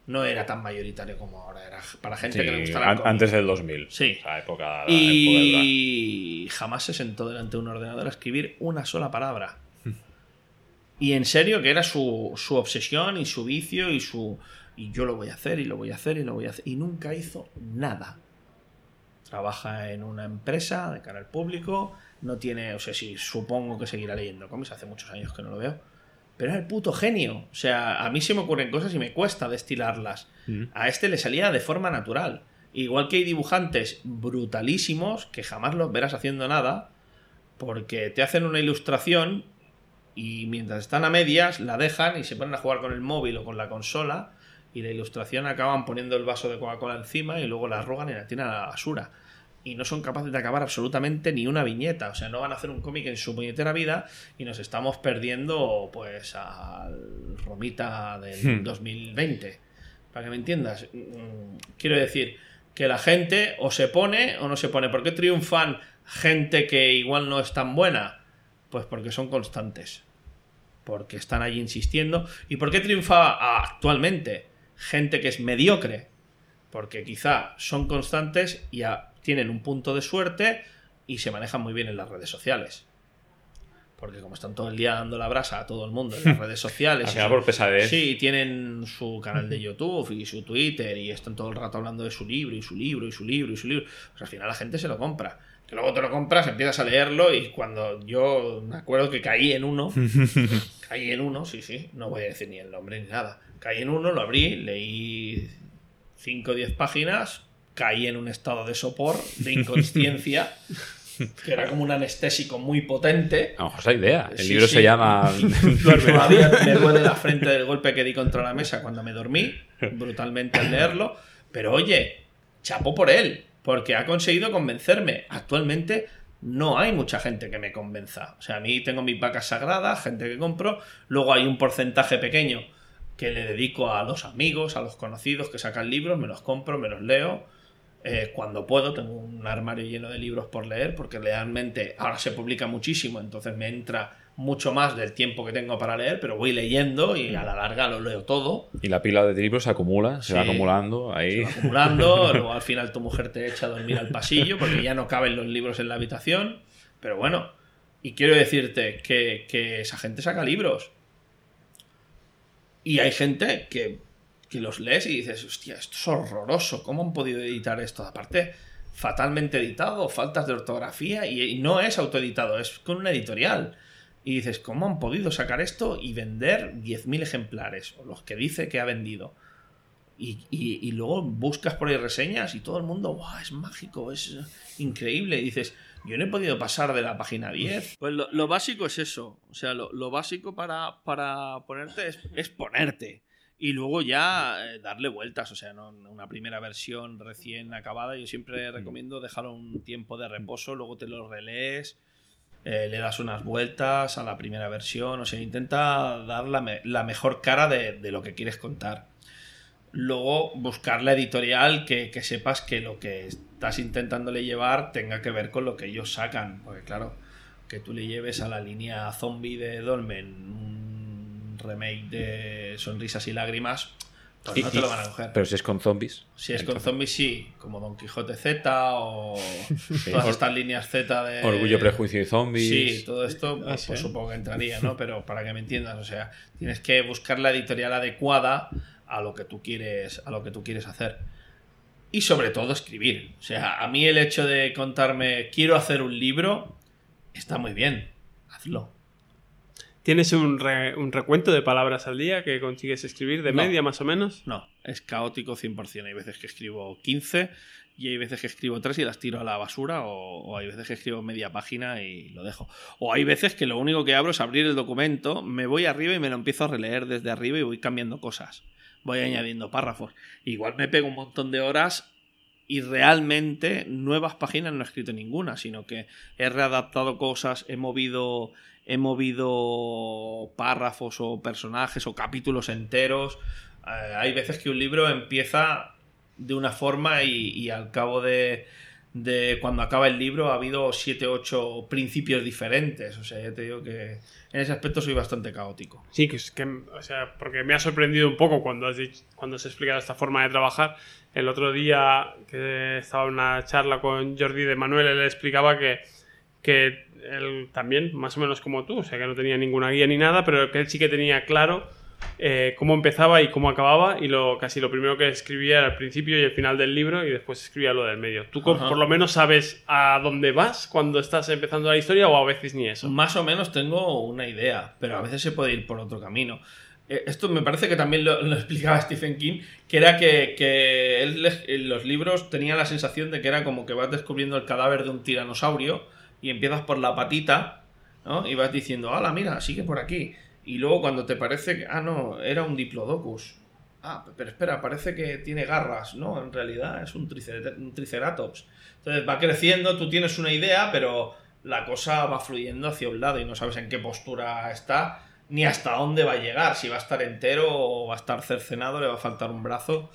no era tan mayoritario como ahora. Era para gente Sí, que le gustaba an- antes del 2000. Sí. O sea, época. Y jamás se sentó delante de un ordenador a escribir una sola palabra. Y en serio, que era su, su obsesión y su vicio y su. Y yo lo voy a hacer y lo voy a hacer y lo voy a hacer. Y nunca hizo nada. Trabaja en una empresa de cara al público. No tiene. O sea, sí, supongo que seguirá leyendo cómics. Hace muchos años que no lo veo. Pero es el puto genio. O sea, a mí se me ocurren cosas y me cuesta destilarlas. A este le salía de forma natural. Igual que hay dibujantes brutalísimos que jamás los verás haciendo nada. Porque te hacen una ilustración y mientras están a medias la dejan y se ponen a jugar con el móvil o con la consola y la ilustración acaban poniendo el vaso de Coca-Cola encima y luego la arrugan y la tiran a la basura. Y no son capaces de acabar absolutamente ni una viñeta. O sea, no van a hacer un cómic en su puñetera vida y nos estamos perdiendo pues al Romita del 2020. Para que me entiendas. Mm, Quiero decir que la gente o se pone o no se pone. ¿Por qué triunfan gente que igual no es tan buena? Pues porque son constantes. Porque están allí insistiendo. ¿Y por qué triunfa actualmente gente que es mediocre? Porque quizá son constantes y a- tienen un punto de suerte y se manejan muy bien en las redes sociales. Porque como están todo el día dando la brasa a todo el mundo en las redes sociales. Al y por pesadez. Sí, tienen su canal de YouTube y su Twitter y están todo el rato hablando de su libro y su libro y su libro y su libro. Pues al final la gente se lo compra. Que luego te lo compras, empiezas a leerlo y cuando yo me acuerdo que caí en uno, caí en uno, sí, sí, no voy a decir ni el nombre ni nada. Caí en uno, lo abrí, leí 5 o 10 páginas, caí en un estado de sopor, de inconsciencia, que era como un anestésico muy potente. A lo mejor es la idea. El Sí, libro sí. se llama. Todavía me duele la frente del golpe que di contra la mesa cuando me dormí, brutalmente al leerlo. Pero oye, chapo por él, porque ha conseguido convencerme. Actualmente no hay mucha gente que me convenza. O sea, a mí tengo mis vacas sagradas, gente que compro, luego hay un porcentaje pequeño que le dedico a los amigos, a los conocidos que sacan libros, me los compro, me los leo. Eh, cuando puedo, tengo un armario lleno de libros por leer, porque realmente ahora se publica muchísimo, entonces me entra mucho más del tiempo que tengo para leer, pero voy leyendo y a la larga lo leo todo, Y la pila de libros se acumula, se va Sí. acumulando ahí. acumulando, luego al final tu mujer te echa a dormir al pasillo porque ya no caben los libros en la habitación, pero bueno, y quiero decirte que, que esa gente saca libros. Y hay gente que, que los lees y dices, hostia, esto es horroroso, ¿cómo han podido editar esto? Aparte, fatalmente editado, faltas de ortografía, y, no es autoeditado, es con una editorial. Y dices, ¿cómo han podido sacar esto y vender 10.000 ejemplares? O los que dice que ha vendido. Y, y- y luego buscas por ahí reseñas y todo el mundo, ¡guau! Es mágico, es increíble. Y dices, yo no he podido pasar de la página 10. Pues lo, lo básico es eso. O sea, lo, lo básico para, para ponerte es, es ponerte. Y luego ya eh, darle vueltas. O sea, no una primera versión recién acabada. Yo siempre recomiendo dejarlo un tiempo de reposo, luego te lo relees. eh, le das unas vueltas a la primera versión, o sea, intenta dar la, me- la mejor cara de, de lo que quieres contar luego buscar la editorial que, que sepas que lo que estás intentándole llevar tenga que ver con lo que ellos sacan. Porque claro, que tú le lleves a la línea zombie de Dolmen un remake de Sonrisas y Lágrimas, pues no te lo van a coger. Pero si es con zombies. si es con zombies, sí, como Don Quijote Z o todas estas líneas Z de... Orgullo, prejuicio y zombies. Sí, todo esto pues, Ah, pues sí. supongo que entraría, ¿no? Pero para que me entiendas, o sea, tienes que buscar la editorial adecuada a lo que tú quieres, a lo que tú quieres hacer. Y sobre todo escribir. O sea, a mí el hecho de contarme quiero hacer un libro está muy bien. Hazlo. ¿Tienes un, re- un recuento de palabras al día que consigues escribir de No. media más o menos? No, es caótico 100%. Hay veces que escribo 15 y hay veces que escribo 3 y las tiro a la basura o, o hay veces que escribo media página y lo dejo. O hay veces que lo único que abro es abrir el documento, me voy arriba y me lo empiezo a releer desde arriba y voy cambiando cosas. Voy añadiendo párrafos. Igual me pego un montón de horas y realmente nuevas páginas no he escrito ninguna, sino que he readaptado cosas, he movido, he movido párrafos o personajes o capítulos enteros. Eh, hay veces que un libro empieza de una forma y, y al cabo de, de cuando acaba el libro ha habido 7 8 principios diferentes. O sea, ya te digo que en ese aspecto soy bastante caótico. Sí, que es que, o sea, porque me ha sorprendido un poco cuando has, dicho- cuando has explicado esta forma de trabajar. El otro día que estaba en una charla con Jordi de Manuel, él explicaba que, que él también, más o menos como tú, o sea, que no tenía ninguna guía ni nada, pero que él sí que tenía claro eh, cómo empezaba y cómo acababa y lo casi lo primero que escribía era el principio y el final del libro y después escribía lo del medio. ¿Tú Ajá. por lo menos sabes a dónde vas cuando estás empezando la historia o a veces ni eso? Más o menos tengo una idea, pero a veces se puede ir por otro camino. Eh, Esto me parece que también lo, lo explicaba Stephen King, que era que, que él en los libros tenía la sensación de que era como que vas descubriendo el cadáver de un tiranosaurio y empiezas por la patita, ¿no? Y vas diciendo, ¡hala, mira, sigue por aquí! Y luego cuando te parece que, ah, no, era un Diplodocus. Ah, pero espera, parece que tiene garras. No, en realidad es un, tricer- un Triceratops. Entonces va creciendo, tú tienes una idea, pero la cosa va fluyendo hacia un lado y no sabes en qué postura está, ni hasta dónde va a llegar, si va a estar entero o va a estar cercenado, le va a faltar un brazo.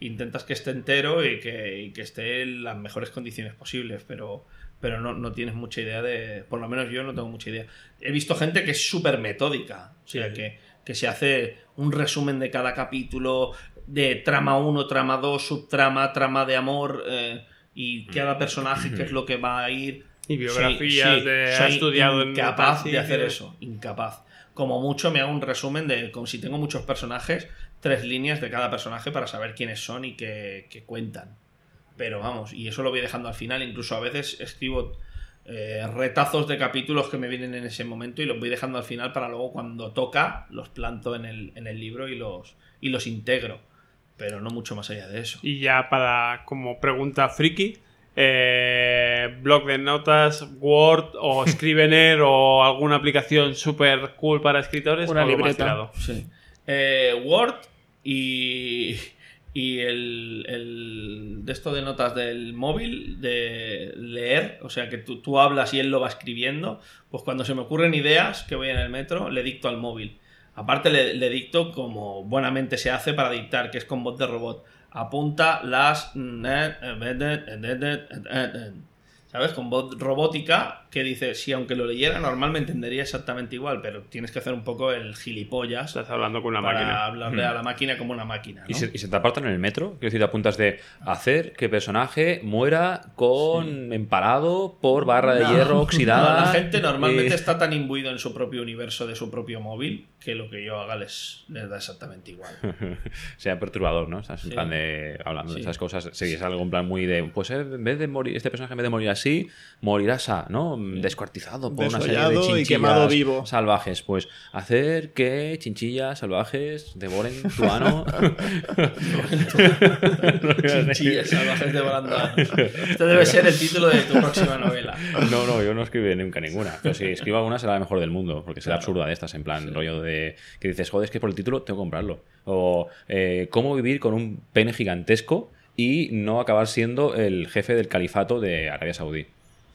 Intentas que esté entero y que, y que esté en las mejores condiciones posibles, pero, pero no, no tienes mucha idea de... Por lo menos yo no tengo mucha idea. He visto gente que es súper metódica, o sea, Sí. que, que se hace un resumen de cada capítulo, de trama 1, trama 2, subtrama, trama de amor, eh, y cada personaje, qué es lo que va a ir. Y biografías de- ha soy estudiado incapaz de hacer eso, incapaz. Como mucho me hago un resumen de, como si tengo muchos personajes, tres líneas de cada personaje para saber quiénes son y qué, qué cuentan. Pero vamos, y eso lo voy dejando al final, incluso a veces escribo eh, retazos de capítulos que me vienen en ese momento y los voy dejando al final para luego cuando toca los planto en el, en el libro y los, y los integro. Pero no mucho más allá de eso. Y ya para como pregunta friki, eh, blog de notas, Word o Scrivener o alguna aplicación super cool para escritores. Una libreta. Sí. Eh, Word y, y el, el de esto de notas del móvil, de leer, o sea que tú, tú hablas y él lo va escribiendo, pues cuando se me ocurren ideas que voy en el metro, le dicto al móvil. Aparte le, le dicto como buenamente se hace para dictar, que es con voz de robot. Apunta las... ¿Sabes? Con voz robótica que dice, si aunque lo leyera normal me entendería exactamente igual, pero tienes que hacer un poco el gilipollas Estás hablando con una para máquina. hablarle a la máquina como una máquina. ¿no? ¿Y se, y se te apartan en el metro? Quiero decir, apuntas de hacer que personaje muera con empalado por barra de No, hierro no, oxidada. la gente normalmente Eh, está tan imbuido en su propio universo de su propio móvil que lo que yo haga les, les da exactamente igual. sea perturbador, ¿no? Estás en Sí. plan de. hablando de esas cosas. Es algo en plan muy de. Pues eh, en vez de morir, este personaje en vez de morir así, morirá sa, ¿no? Descuartizado por una serie de y chinchillas quemado vivo. salvajes. Pues hacer que chinchillas salvajes devoren tu ano. Chinchillas salvajes devorando a- Este debe ser el título de tu próxima novela. No, no, yo no escribí nunca ninguna. Pero si escribo alguna será la mejor del mundo, porque será absurda de estas, en plan rollo de que dices, joder, es que por el título tengo que comprarlo. O eh, cómo vivir con un pene gigantesco y no acabar siendo el jefe del califato de Arabia Saudí.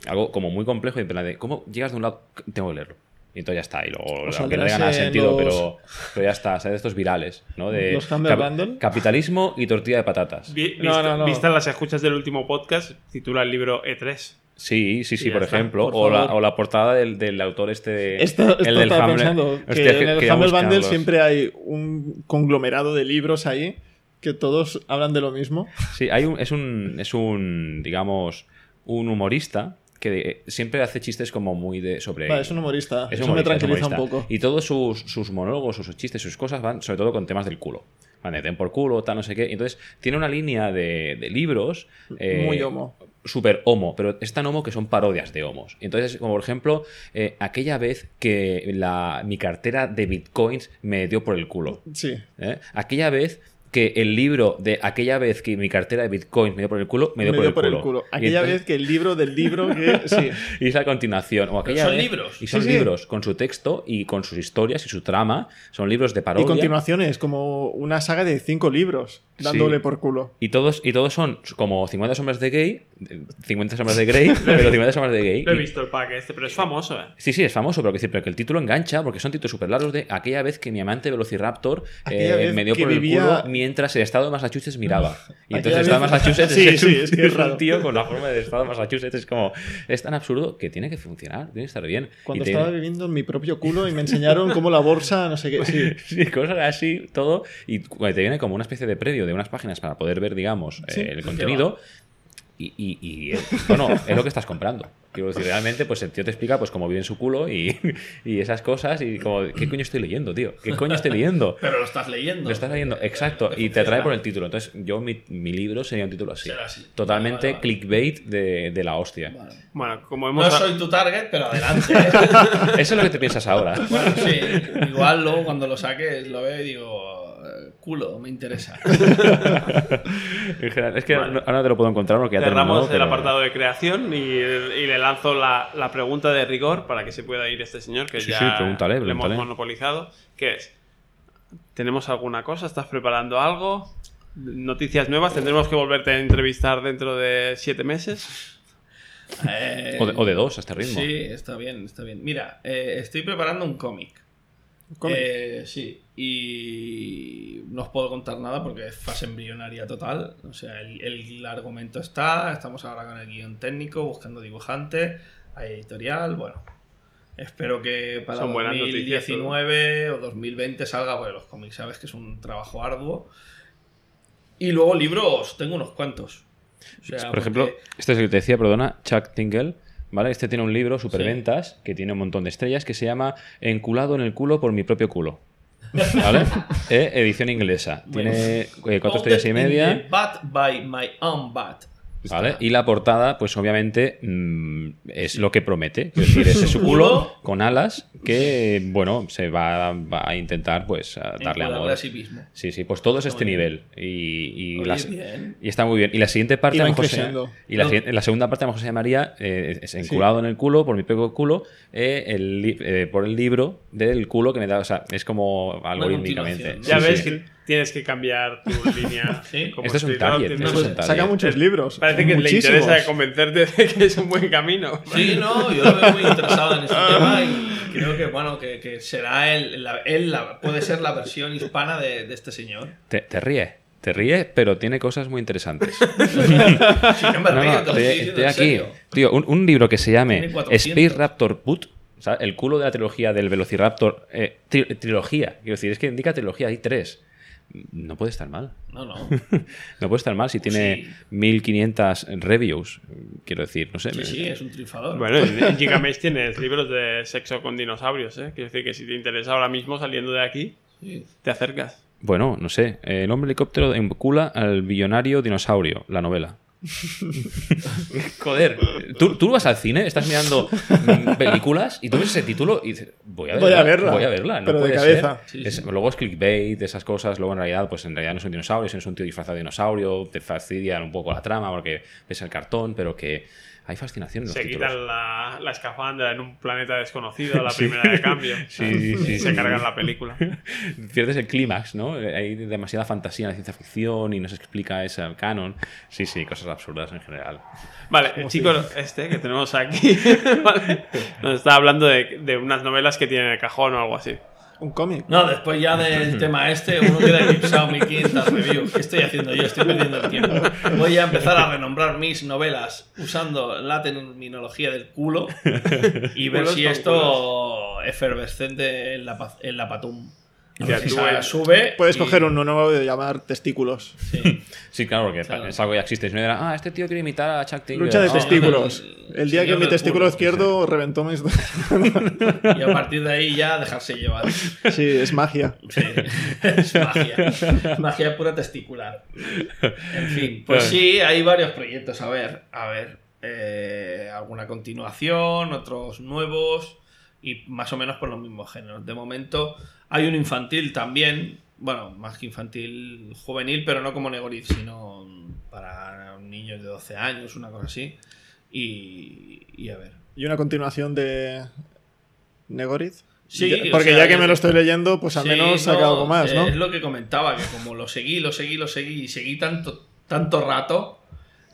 Algo como muy complejo y en plan de, ¿cómo llegas de un lado? Tengo que leerlo. Y entonces ya está. Y luego, aunque no saldrás tenga nada de en sentido, los- pero, pero ya está. ¿Sabes? Estos virales, ¿no? De ¿Los Bundle? capitalismo y tortilla de patatas. Vi- No, vista- no, no. Vistas las escuchas del último podcast, titula el libro E E3. Sí, sí, sí, por está, ejemplo. por o, la, o la portada del, del autor este de. Esto, esto el del estaba Hamlet. pensando, que Hostia, en el Humble Bundle siempre hay un conglomerado de libros ahí que todos hablan de lo mismo. Sí, hay un, es un. Es un. digamos. un humorista que de- siempre hace chistes como muy de. sobre. Vale, es un humorista. Es Eso humorista, me es tranquiliza un humorista. poco. Y todos sus, sus monólogos, sus chistes, sus cosas van sobre todo con temas del culo. Vale, den por culo, tal, no sé qué. Entonces, tiene una línea de, de libros. eh, Muy homo. Super homo, pero es tan homo que son parodias de homos. Entonces, como por ejemplo, eh, aquella vez que la, mi cartera de bitcoins me dio por el culo. Sí. ¿eh? Aquella vez que el libro de aquella vez que mi cartera de bitcoins me dio por el culo, me dio, Me por, dio el por el culo. culo. Y Aquella entonces- vez que el libro del libro que. Sí. y es la continuación. O aquella son vez- libros. Y son Sí, sí. libros con su texto y con sus historias y su trama. Son libros de Y parodia. continuaciones, como una saga de cinco libros, dándole Sí. por culo. Y todos, y todos son como 50 sombras de gay, 50 sombras de Grey, pero 50 sombras de gay. Lo he Y- visto el pack este, pero es famoso, ¿eh? Sí, sí, es famoso, pero que, decir, pero que el título engancha porque son títulos súper largos de aquella vez que mi amante Velociraptor eh, me dio por el vivía- culo mientras el estado de Massachusetts miraba. Y entonces el estado de Massachusetts Sí, es, sí, un, es que es un raro. tío con la forma del estado de Massachusetts. Es como, es tan absurdo que tiene que funcionar, tiene que estar bien. Cuando te- estaba viviendo en mi propio culo y me enseñaron cómo la bolsa, no sé qué. Sí. Sí, cosas así, todo. Y te viene como una especie de previo de unas páginas para poder ver, digamos, Sí. eh, el contenido. Y, y- y, bueno, es lo que estás comprando. Quiero decir, realmente, pues el tío te explica pues cómo vive en su culo y, y esas cosas. Y como, ¿qué coño estoy leyendo, tío? ¿Qué coño estoy leyendo? Pero lo estás leyendo. Lo estás leyendo, exacto, y te atrae por el título. Entonces, yo, mi, mi libro sería un título así. Será así. Totalmente Vale, vale. clickbait de, de la hostia. Vale. Bueno, como hemos... No soy tu target, pero adelante. ¿eh? Eso es lo que te piensas ahora. bueno, sí. Igual luego cuando lo saques lo veo y digo, culo, me interesa. En general, es que Vale. ahora no te lo puedo encontrar porque ya Cerramos terminó, el pero- apartado de creación y, y le lanzo la, la pregunta de rigor para que se pueda ir este señor que Sí, ya sí, pregúntale, le hemos monopolizado. ¿Qué es? ¿Tenemos alguna cosa? ¿Estás preparando algo? ¿Noticias nuevas? ¿Tendremos que volverte a entrevistar dentro de siete meses? Eh, O de, o de dos a este ritmo. Sí, está bien, está bien. Mira, eh, estoy preparando un cómic. Eh, sí, y no os puedo contar nada porque es fase embrionaria total. O sea, el, el argumento está, estamos ahora con el guion técnico, buscando dibujante, hay editorial, bueno. Espero que para Son buenas noticias, 2019 o 2020 salga, porque los cómics sabes que es un trabajo arduo. Y luego libros, tengo unos cuantos. O sea, Por ejemplo, este es el que te decía, perdona, Chuck Tingle. ¿Vale? Este tiene un libro, Superventas, que tiene un montón de estrellas, que se llama Enculado en el culo por mi propio culo. ¿Vale? Eh, edición inglesa. Tiene eh, cuatro estrellas y media. Bat by my own bat. ¿Vale? Y la portada, pues obviamente mm, es lo que promete. Es decir, es su culo con alas que, bueno, se va, va a intentar pues a darle amor. a sí mismo. Sí, sí, pues todo es este bien. nivel. Y, y Oye, las- y está muy bien. Y la siguiente parte Y a va lo mejor se- creciendo. y la, No. la segunda parte a lo mejor se llamaría eh, es enculado en el culo por mi propio culo eh, el eh, por el libro del culo que me da. O sea, es como algorítmicamente. Ya Sí, ves sí. que tienes que cambiar tu línea. Sí. como Esto es un target, tienes- esto es un target. Saca muchos libros. Parece que muchísimos. le interesa convencerte de que es un buen camino. Sí, no, yo lo veo muy interesado en este tema y creo que, bueno, que, que será él, la, él la- puede ser la versión hispana de, de este señor. Te, te ríe. Te ríe, pero tiene cosas muy interesantes. Me No, río, no, te lo estoy, aquí. serio. Tío, un, un libro que se llame Tiene 400. Space Raptor Put, o sea, el culo de la trilogía del Velociraptor. eh, tri- trilogía, quiero decir, es que indica trilogía, hay tres. No puede estar mal. No, no. No puede estar mal si tiene Sí. 1500 reviews. Quiero decir, no sé. Sí, me- sí, es un triunfador. Bueno, en Gigamesh tienes libros de sexo con dinosaurios, ¿eh? Quiero decir que si te interesa ahora mismo saliendo de aquí, Sí. te acercas. Bueno, no sé. El hombre helicóptero encula al billonario dinosaurio, la novela. Joder, ¿tú, tú vas al cine, estás mirando mm, películas y tú ves ese título y dices, voy a verla. Voy a verla, Voy a verla, no pero de puede cabeza. ser. Sí, Es- sí. Luego es clickbait, esas cosas. Luego en realidad, pues en realidad no es un dinosaurio, sino es un tío disfrazado de dinosaurio. Te fastidian un poco la trama porque ves el cartón, pero que hay fascinación en los Se títulos. quitan la, la escafandra en un planeta desconocido a la primera de cambio. Sí, sí, Y se cargan la película. Pierdes el clímax, ¿no? Hay demasiada fantasía en la ciencia ficción y no se explica ese canon. Sí, sí, cosas absurdas en general. Vale, el chico este que tenemos aquí ¿vale? nos está hablando de, de unas novelas que tiene en el cajón o algo así. Un cómic. No, después ya del tema este, uno queda eclipsado 1500 reviews. ¿Qué estoy haciendo yo? Estoy perdiendo el tiempo. Voy a empezar a renombrar mis novelas usando la terminología del culo y ver si esto efervescente en la, en la patum. Ya, Si tú, sube. Puedes y- coger uno nuevo y llamar testículos. Sí. Sí, claro, porque Claro. es algo que ya existe. Si no era, ah, este tío quiere imitar a Chuck Taylor. Lucha de Ah, testículos. El día que mi testículo culo. izquierdo reventó mis... Y a partir de ahí ya dejarse llevar. sí, es magia. Sí, es magia. Magia pura testicular. En fin, pues sí, hay varios proyectos. A ver, a ver. eh, alguna continuación, otros nuevos y más o menos por los mismos géneros. De momento hay un infantil también. Bueno, más que infantil juvenil, pero no como Negoriz, sino para niños de 12 años, una cosa así. Y, y a ver. Y una continuación de Negoriz. Sí, o porque sea, ya que me lo estoy leyendo, pues al Sí, menos saca no, algo más, ¿no? Es lo que comentaba, que como lo seguí, lo seguí, lo seguí y seguí tanto, tanto rato,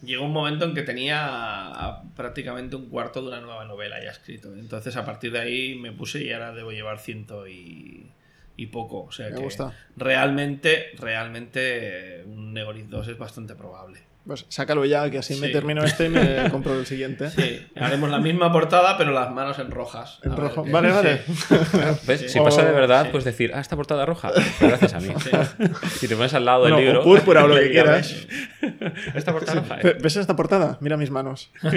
llegó un momento en que tenía prácticamente un cuarto de una nueva novela ya escrito. Entonces a partir de ahí me puse y ahora debo llevar ciento y, y poco. O sea Me que gusta. realmente, realmente eh, un Negoriz 2 es bastante probable. Pues sácalo ya, que así me termino este y me compro el siguiente. Sí, haremos la misma portada, pero las manos en rojas. En ver rojo. Vale, vale. sí. ¿Ves? Sí. Si pasa de verdad, sí. puedes decir, ah, esta portada roja. Gracias a mí. Sí. Si te pones al lado Bueno, del libro. o púrpura o lo que quieras. ves. Esta portada roja. Ve- ¿Ves esta portada? Mira mis manos. Pues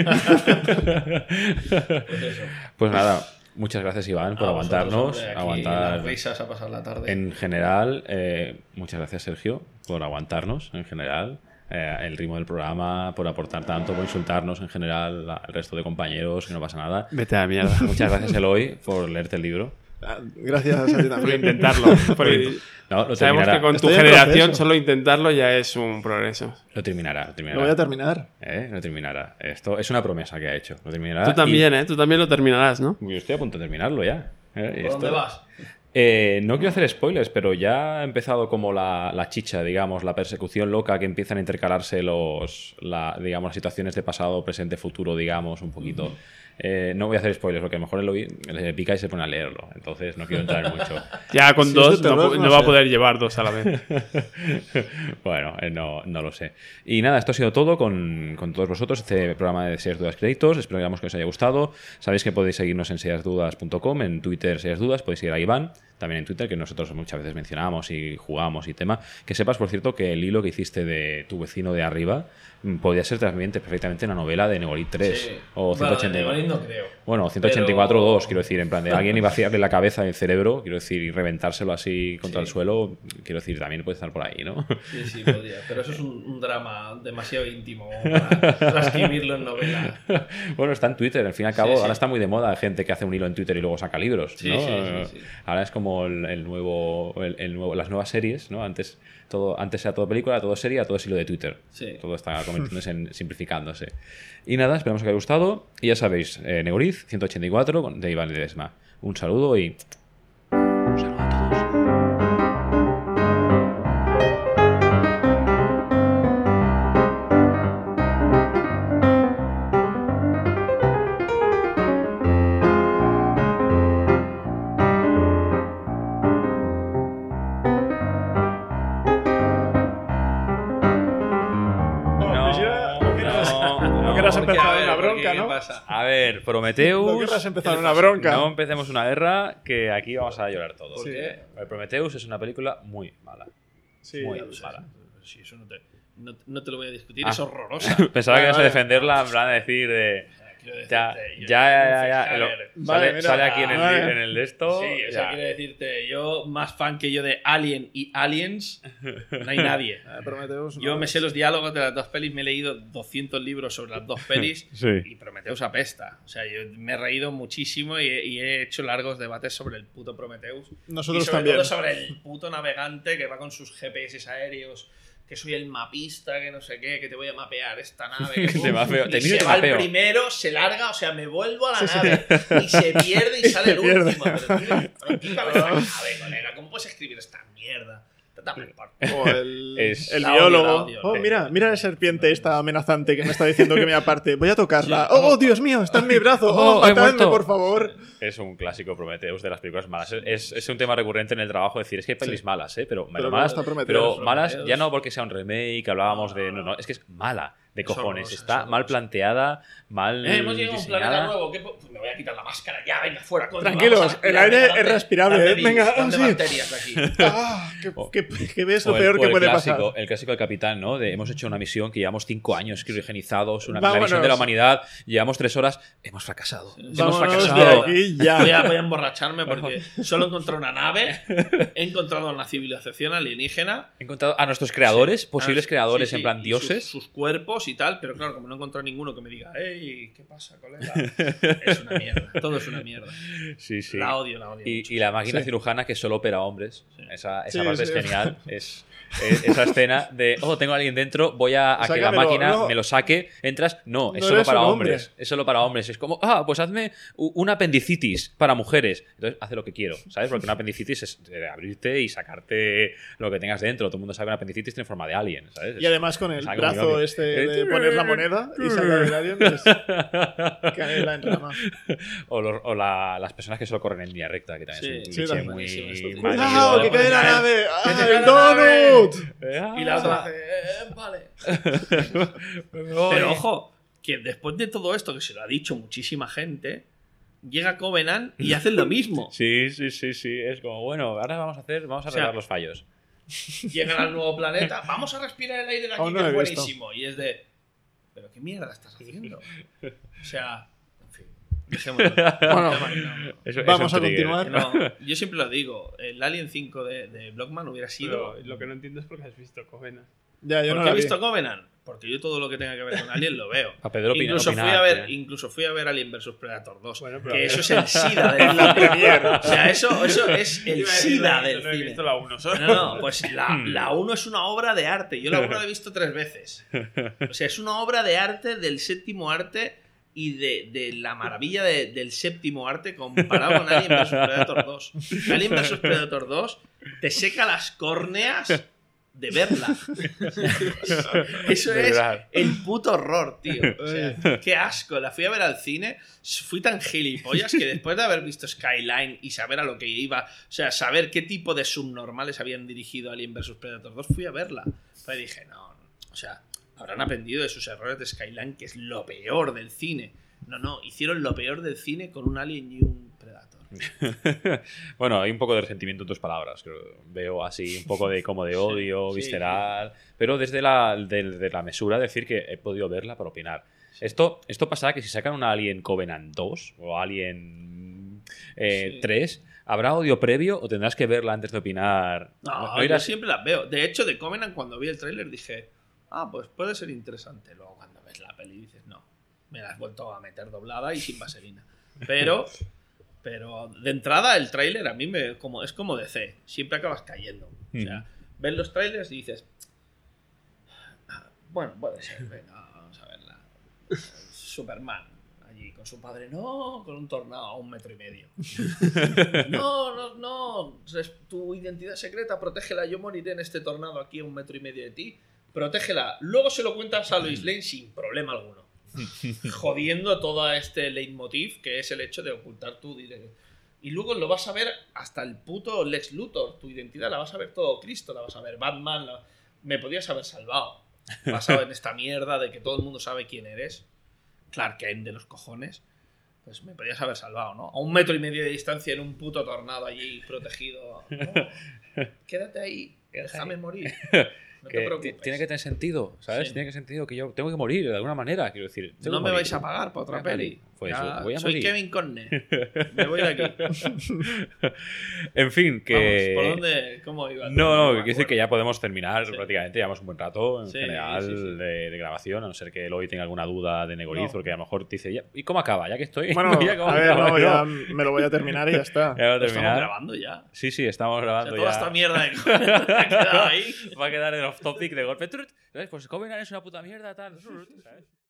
eso. Pues nada, muchas gracias, Iván, por A vosotros, aguantarnos. hombre, aguantar las risas a pasar la tarde. en general. eh, muchas gracias, Sergio, por aguantarnos en general. eh, el ritmo del programa, por aportar tanto, por insultarnos en general al resto de compañeros, que no pasa nada. Vete a la mierda. Muchas gracias, Eloy, por leerte el libro. Ah, Gracias a ti Por también. intentarlo. Por- No, lo Sabemos terminará. que con tu Estoy generación solo intentarlo ya es un progreso. Lo terminará, lo Lo terminará. voy a terminar. ¿Eh? Lo terminará. Esto es una promesa que ha hecho. Lo terminará. Tú también, ¿eh? Tú también lo terminarás, ¿no? Yo estoy a punto de terminarlo ya. ¿eh? ¿Por esto- dónde vas? Eh, no quiero hacer spoilers, pero ya ha empezado como la, la chicha, digamos, la persecución loca que empiezan a intercalarse los, la, digamos, las situaciones de pasado, presente, futuro, digamos, un poquito. Eh, no voy a hacer spoilers, porque a lo mejor lo le pica y se pone a leerlo. Entonces no quiero entrar mucho. Ya con Si dos no, terror, no no va a poder llevar dos a la vez. bueno, eh, no, no lo sé. Y nada, esto ha sido todo con, con todos vosotros, este programa de Serias Dudas Créditos. Espero digamos, que os haya gustado. Sabéis que podéis seguirnos en seriasdudas.com, en Twitter Serias Dudas, podéis seguir a Iván, también en Twitter, que nosotros muchas veces mencionamos y jugamos y tema. Que sepas, por cierto, que el hilo que hiciste de tu vecino de arriba podría ser también perfectamente una novela de Negolit 3 Sí. o Bueno, de 180. Negolit no creo. Bueno, 184 Pero- 2, quiero decir, en plan de alguien iba a vaciarle la cabeza y el cerebro, quiero decir, y reventárselo así contra Sí. el suelo, quiero decir, también puede estar por ahí, ¿no? Sí, sí, podría. Pero eso es un, un drama demasiado íntimo para transcribirlo en novela. bueno, está en Twitter, al fin y al cabo, Sí, ahora está muy de moda gente que hace un hilo en Twitter y luego saca libros, Sí, ¿no? sí, sí, sí. Ahora es como el, el nuevo, el, el nuevo, las nuevas series, ¿no? Antes todo, antes era todo película, todo serie, todo es hilo de Twitter. Sí. Todo está convirtiéndose en simplificándose. Y nada, esperamos que os haya gustado. Y ya sabéis, eh, Negoriz 184 con- de Iván Ledesma. Un saludo y no, no querrás no, empezar ver, una bronca, ¿Qué ¿no? pasa? A ver, Prometeus. No querrás empezar una bronca. No empecemos una guerra que aquí vamos a llorar todos. El Prometheus es una película muy mala. Sí. Muy mala. Sí, eso no te, no, no te lo voy a discutir, Ah. es horrorosa. Pensaba que ibas a defenderla en plan de decir de. Quiero Ya, yo- ya, ya, ya. ya, Fijaros. lo- Vale, sale, aquí en el, Vale. en el de esto. Sí, o sea, quiero decirte, yo más fan que yo de Alien y Aliens, no hay nadie. Prometheus, no. Yo me sé los diálogos de las dos pelis, me he leído 200 libros sobre las dos pelis Sí. y Prometheus apesta. O sea, yo me he reído muchísimo y he, y he hecho largos debates sobre el puto Prometheus. Nosotros y sobre también. todo sobre el puto navegante que va con sus GPS aéreos, que soy el mapista, que no sé qué, que te voy a mapear esta nave. que Te mapeo, te y se te va el primero, se larga, o sea, me vuelvo a la nave y se pierde y sale el pierde. último. Pero, tío, qué cabeza cabe, colega, ¿cómo puedes escribir esta mierda? Por O el, Es- el biólogo. oh, mira, mira la serpiente esta amenazante que me está diciendo que me aparte. Voy a tocarla. Oh, oh, Dios mío, está en mi brazo. Oh, Oh, matadme, por favor. Es un clásico Prometheus de las películas malas. Es, es un tema recurrente en el trabajo decir, es que hay pelis Sí. malas, ¿eh? Pero, Pero malas, pero malas ya no porque sea un remake, hablábamos de... No, no, es que es mala. De cojones. Está es mal planteada, mal Eh, hemos llegado a un planeta diseñada. nuevo. ¿qué po- pues me voy a quitar la máscara ya, venga, fuera. coño, Tranquilos, el aire es respirable, dame eh, venga, dame sí. bacterias aquí. Ah, que, que- que ves lo O el- peor o que el puede clásico, pasar. El clásico del capitán, ¿no? De hemos hecho una misión que llevamos cinco años criogenizados, una la misión de la humanidad, llevamos tres horas, hemos fracasado. hemos Vámonos de fracasado. aquí ya. Voy a, voy a emborracharme porque solo encontré una nave, he encontrado una civilización alienígena. He encontrado a nuestros creadores, posibles Ah, creadores sí, sí, en plan dioses. Sus, sus cuerpos y tal, pero claro, como no he encontrado ninguno que me diga, hey, ¿qué pasa, colega? Es una mierda, todo es una mierda. Sí, sí. La odio, la odio. Y, mucho. y la máquina Sí. cirujana que solo opera hombres. Sí. Esa, esa Sí, parte sí. es genial. Es- esa escena de, oh, tengo a alguien dentro, voy a, a que la máquina no. me lo saque. Entras, no, es solo para hombre. hombres. Es solo para hombres. Es como, ah, pues hazme una apendicitis para mujeres. Entonces hace lo que quiero, ¿sabes? Porque una apendicitis es abrirte y sacarte lo que tengas dentro. Todo el mundo sabe que una apendicitis tiene forma de alien, ¿sabes? Y además con el brazo este de Eh, poner la moneda y sacar el alien, pues, canela en rama. O, los- o la- las personas que solo corren en línea recta, que también Sí, es sí, un muy ¡Cuidado, llevado. que cae la nave! ¡Ah, el la donut! Y la otra Ah. hace, eh, vale. Pero ojo, que después de todo esto, que se lo ha dicho muchísima gente, llega Covenant y hacen lo mismo. Sí, sí, sí, sí. Es como, bueno, ahora vamos a hacer, vamos a O sea, arreglar los fallos. Llegan al nuevo planeta, vamos a respirar el aire de aquí, no que es visto. buenísimo. Y es de, ¿pero qué mierda estás haciendo? O sea, dejémoslo. Bueno, no- Eso- Vamos eso a continuar. no, yo siempre lo digo, el Alien 5 de, de Blockman hubiera sido... Pero lo que no entiendo es por qué has visto Covenant. Ya, yo ¿Por no qué he vi. visto Covenant? Porque yo todo lo que tenga que ver con Alien lo veo. A Pedro opinar, incluso, fui a ver, tío. incluso fui a ver Alien vs Predator 2. Bueno, pero que eso es el SIDA del cine. O sea, eso, eso es el SIDA del no he cine. visto la 1 solo. No, no, pues la, la 1 es una obra de arte. Yo la 1 la he visto tres veces. O sea, es una obra de arte del séptimo arte y de, de la maravilla de- del séptimo arte comparado con Alien vs Predator 2. Alien vs Predator 2 te seca las córneas de verla. Eso De es verdad. el puto horror, tío. O sea, qué asco. La fui a ver al cine. Fui tan gilipollas que después de haber visto Skyline y saber a lo que iba, o sea, saber qué tipo de subnormales habían dirigido Alien vs Predator 2, fui a verla. Pues dije, no, o sea, habrán aprendido de sus errores de Skyline, que es lo peor del cine. No, no, hicieron lo peor del cine con un Alien y un Predator. bueno, hay un poco de resentimiento en tus palabras. creo. Veo así un poco de como de odio, sí, visceral. Pero desde la, de, de la mesura decir que he podido verla para opinar. Esto, esto pasará que si sacan una Alien Covenant 2 o Alien eh, Sí. 3, ¿habrá odio previo o tendrás que verla antes de opinar? No, No yo siempre las veo. De hecho, de Covenant, cuando vi el tráiler dije, ah, pues puede ser interesante. Luego, cuando ves la peli, dices, no, me la has vuelto a meter doblada y sin vaselina. Pero, pero de entrada, el tráiler a mí me, como, es como DC. Siempre acabas cayendo. O sea, ves los trailers y dices, "Ah, bueno, puede ser, venga, vamos a verla. Superman. Allí con su padre, no, con un tornado a un metro y medio. No, no, no. Tu identidad secreta, protégela. Yo moriré en este tornado aquí a un metro y medio de ti. Protégela. Luego se lo cuentas a Lois Lane sin problema alguno. Jodiendo todo este leitmotiv que es el hecho de ocultar tu. Y luego lo vas a ver hasta el puto Lex Luthor. Tu identidad la vas a ver todo Cristo, la vas a ver Batman. la- Me podías haber salvado. Basado en esta mierda de que todo el mundo sabe quién eres. Clark Kent de los cojones. Pues me podías haber salvado, ¿no? A un metro y medio de distancia en un puto tornado allí protegido. No, quédate ahí, déjame morir. No que te tiene que tener sentido, ¿sabes? Sí. Tiene que tener sentido que yo tengo que morir de alguna manera, quiero decir. No me morir. vais a pagar por otra peli. Pues Ya, voy a soy morir. Kevin Conne. Me voy de aquí. En fin, que. Vamos, ¿por dónde? ¿Cómo iba? No, no, quiero decir que ya podemos terminar Sí. prácticamente. Llevamos un buen rato en Sí, general sí, sí. De, de grabación, a no ser que Eloy tenga alguna duda de Negoriz, No. porque a lo mejor te dice, "Ya, ¿y cómo acaba? Ya que estoy. Bueno, a ver, acaba, no, ya me lo voy a terminar y ya está. Ya a Estamos grabando ya. Sí, sí, estamos O sea, grabando toda ya. esta mierda de ha quedado ahí. Va a quedar en off topic de golpe. ¿Sabes? Pues Covenant es una puta mierda, tal. ¿sabes?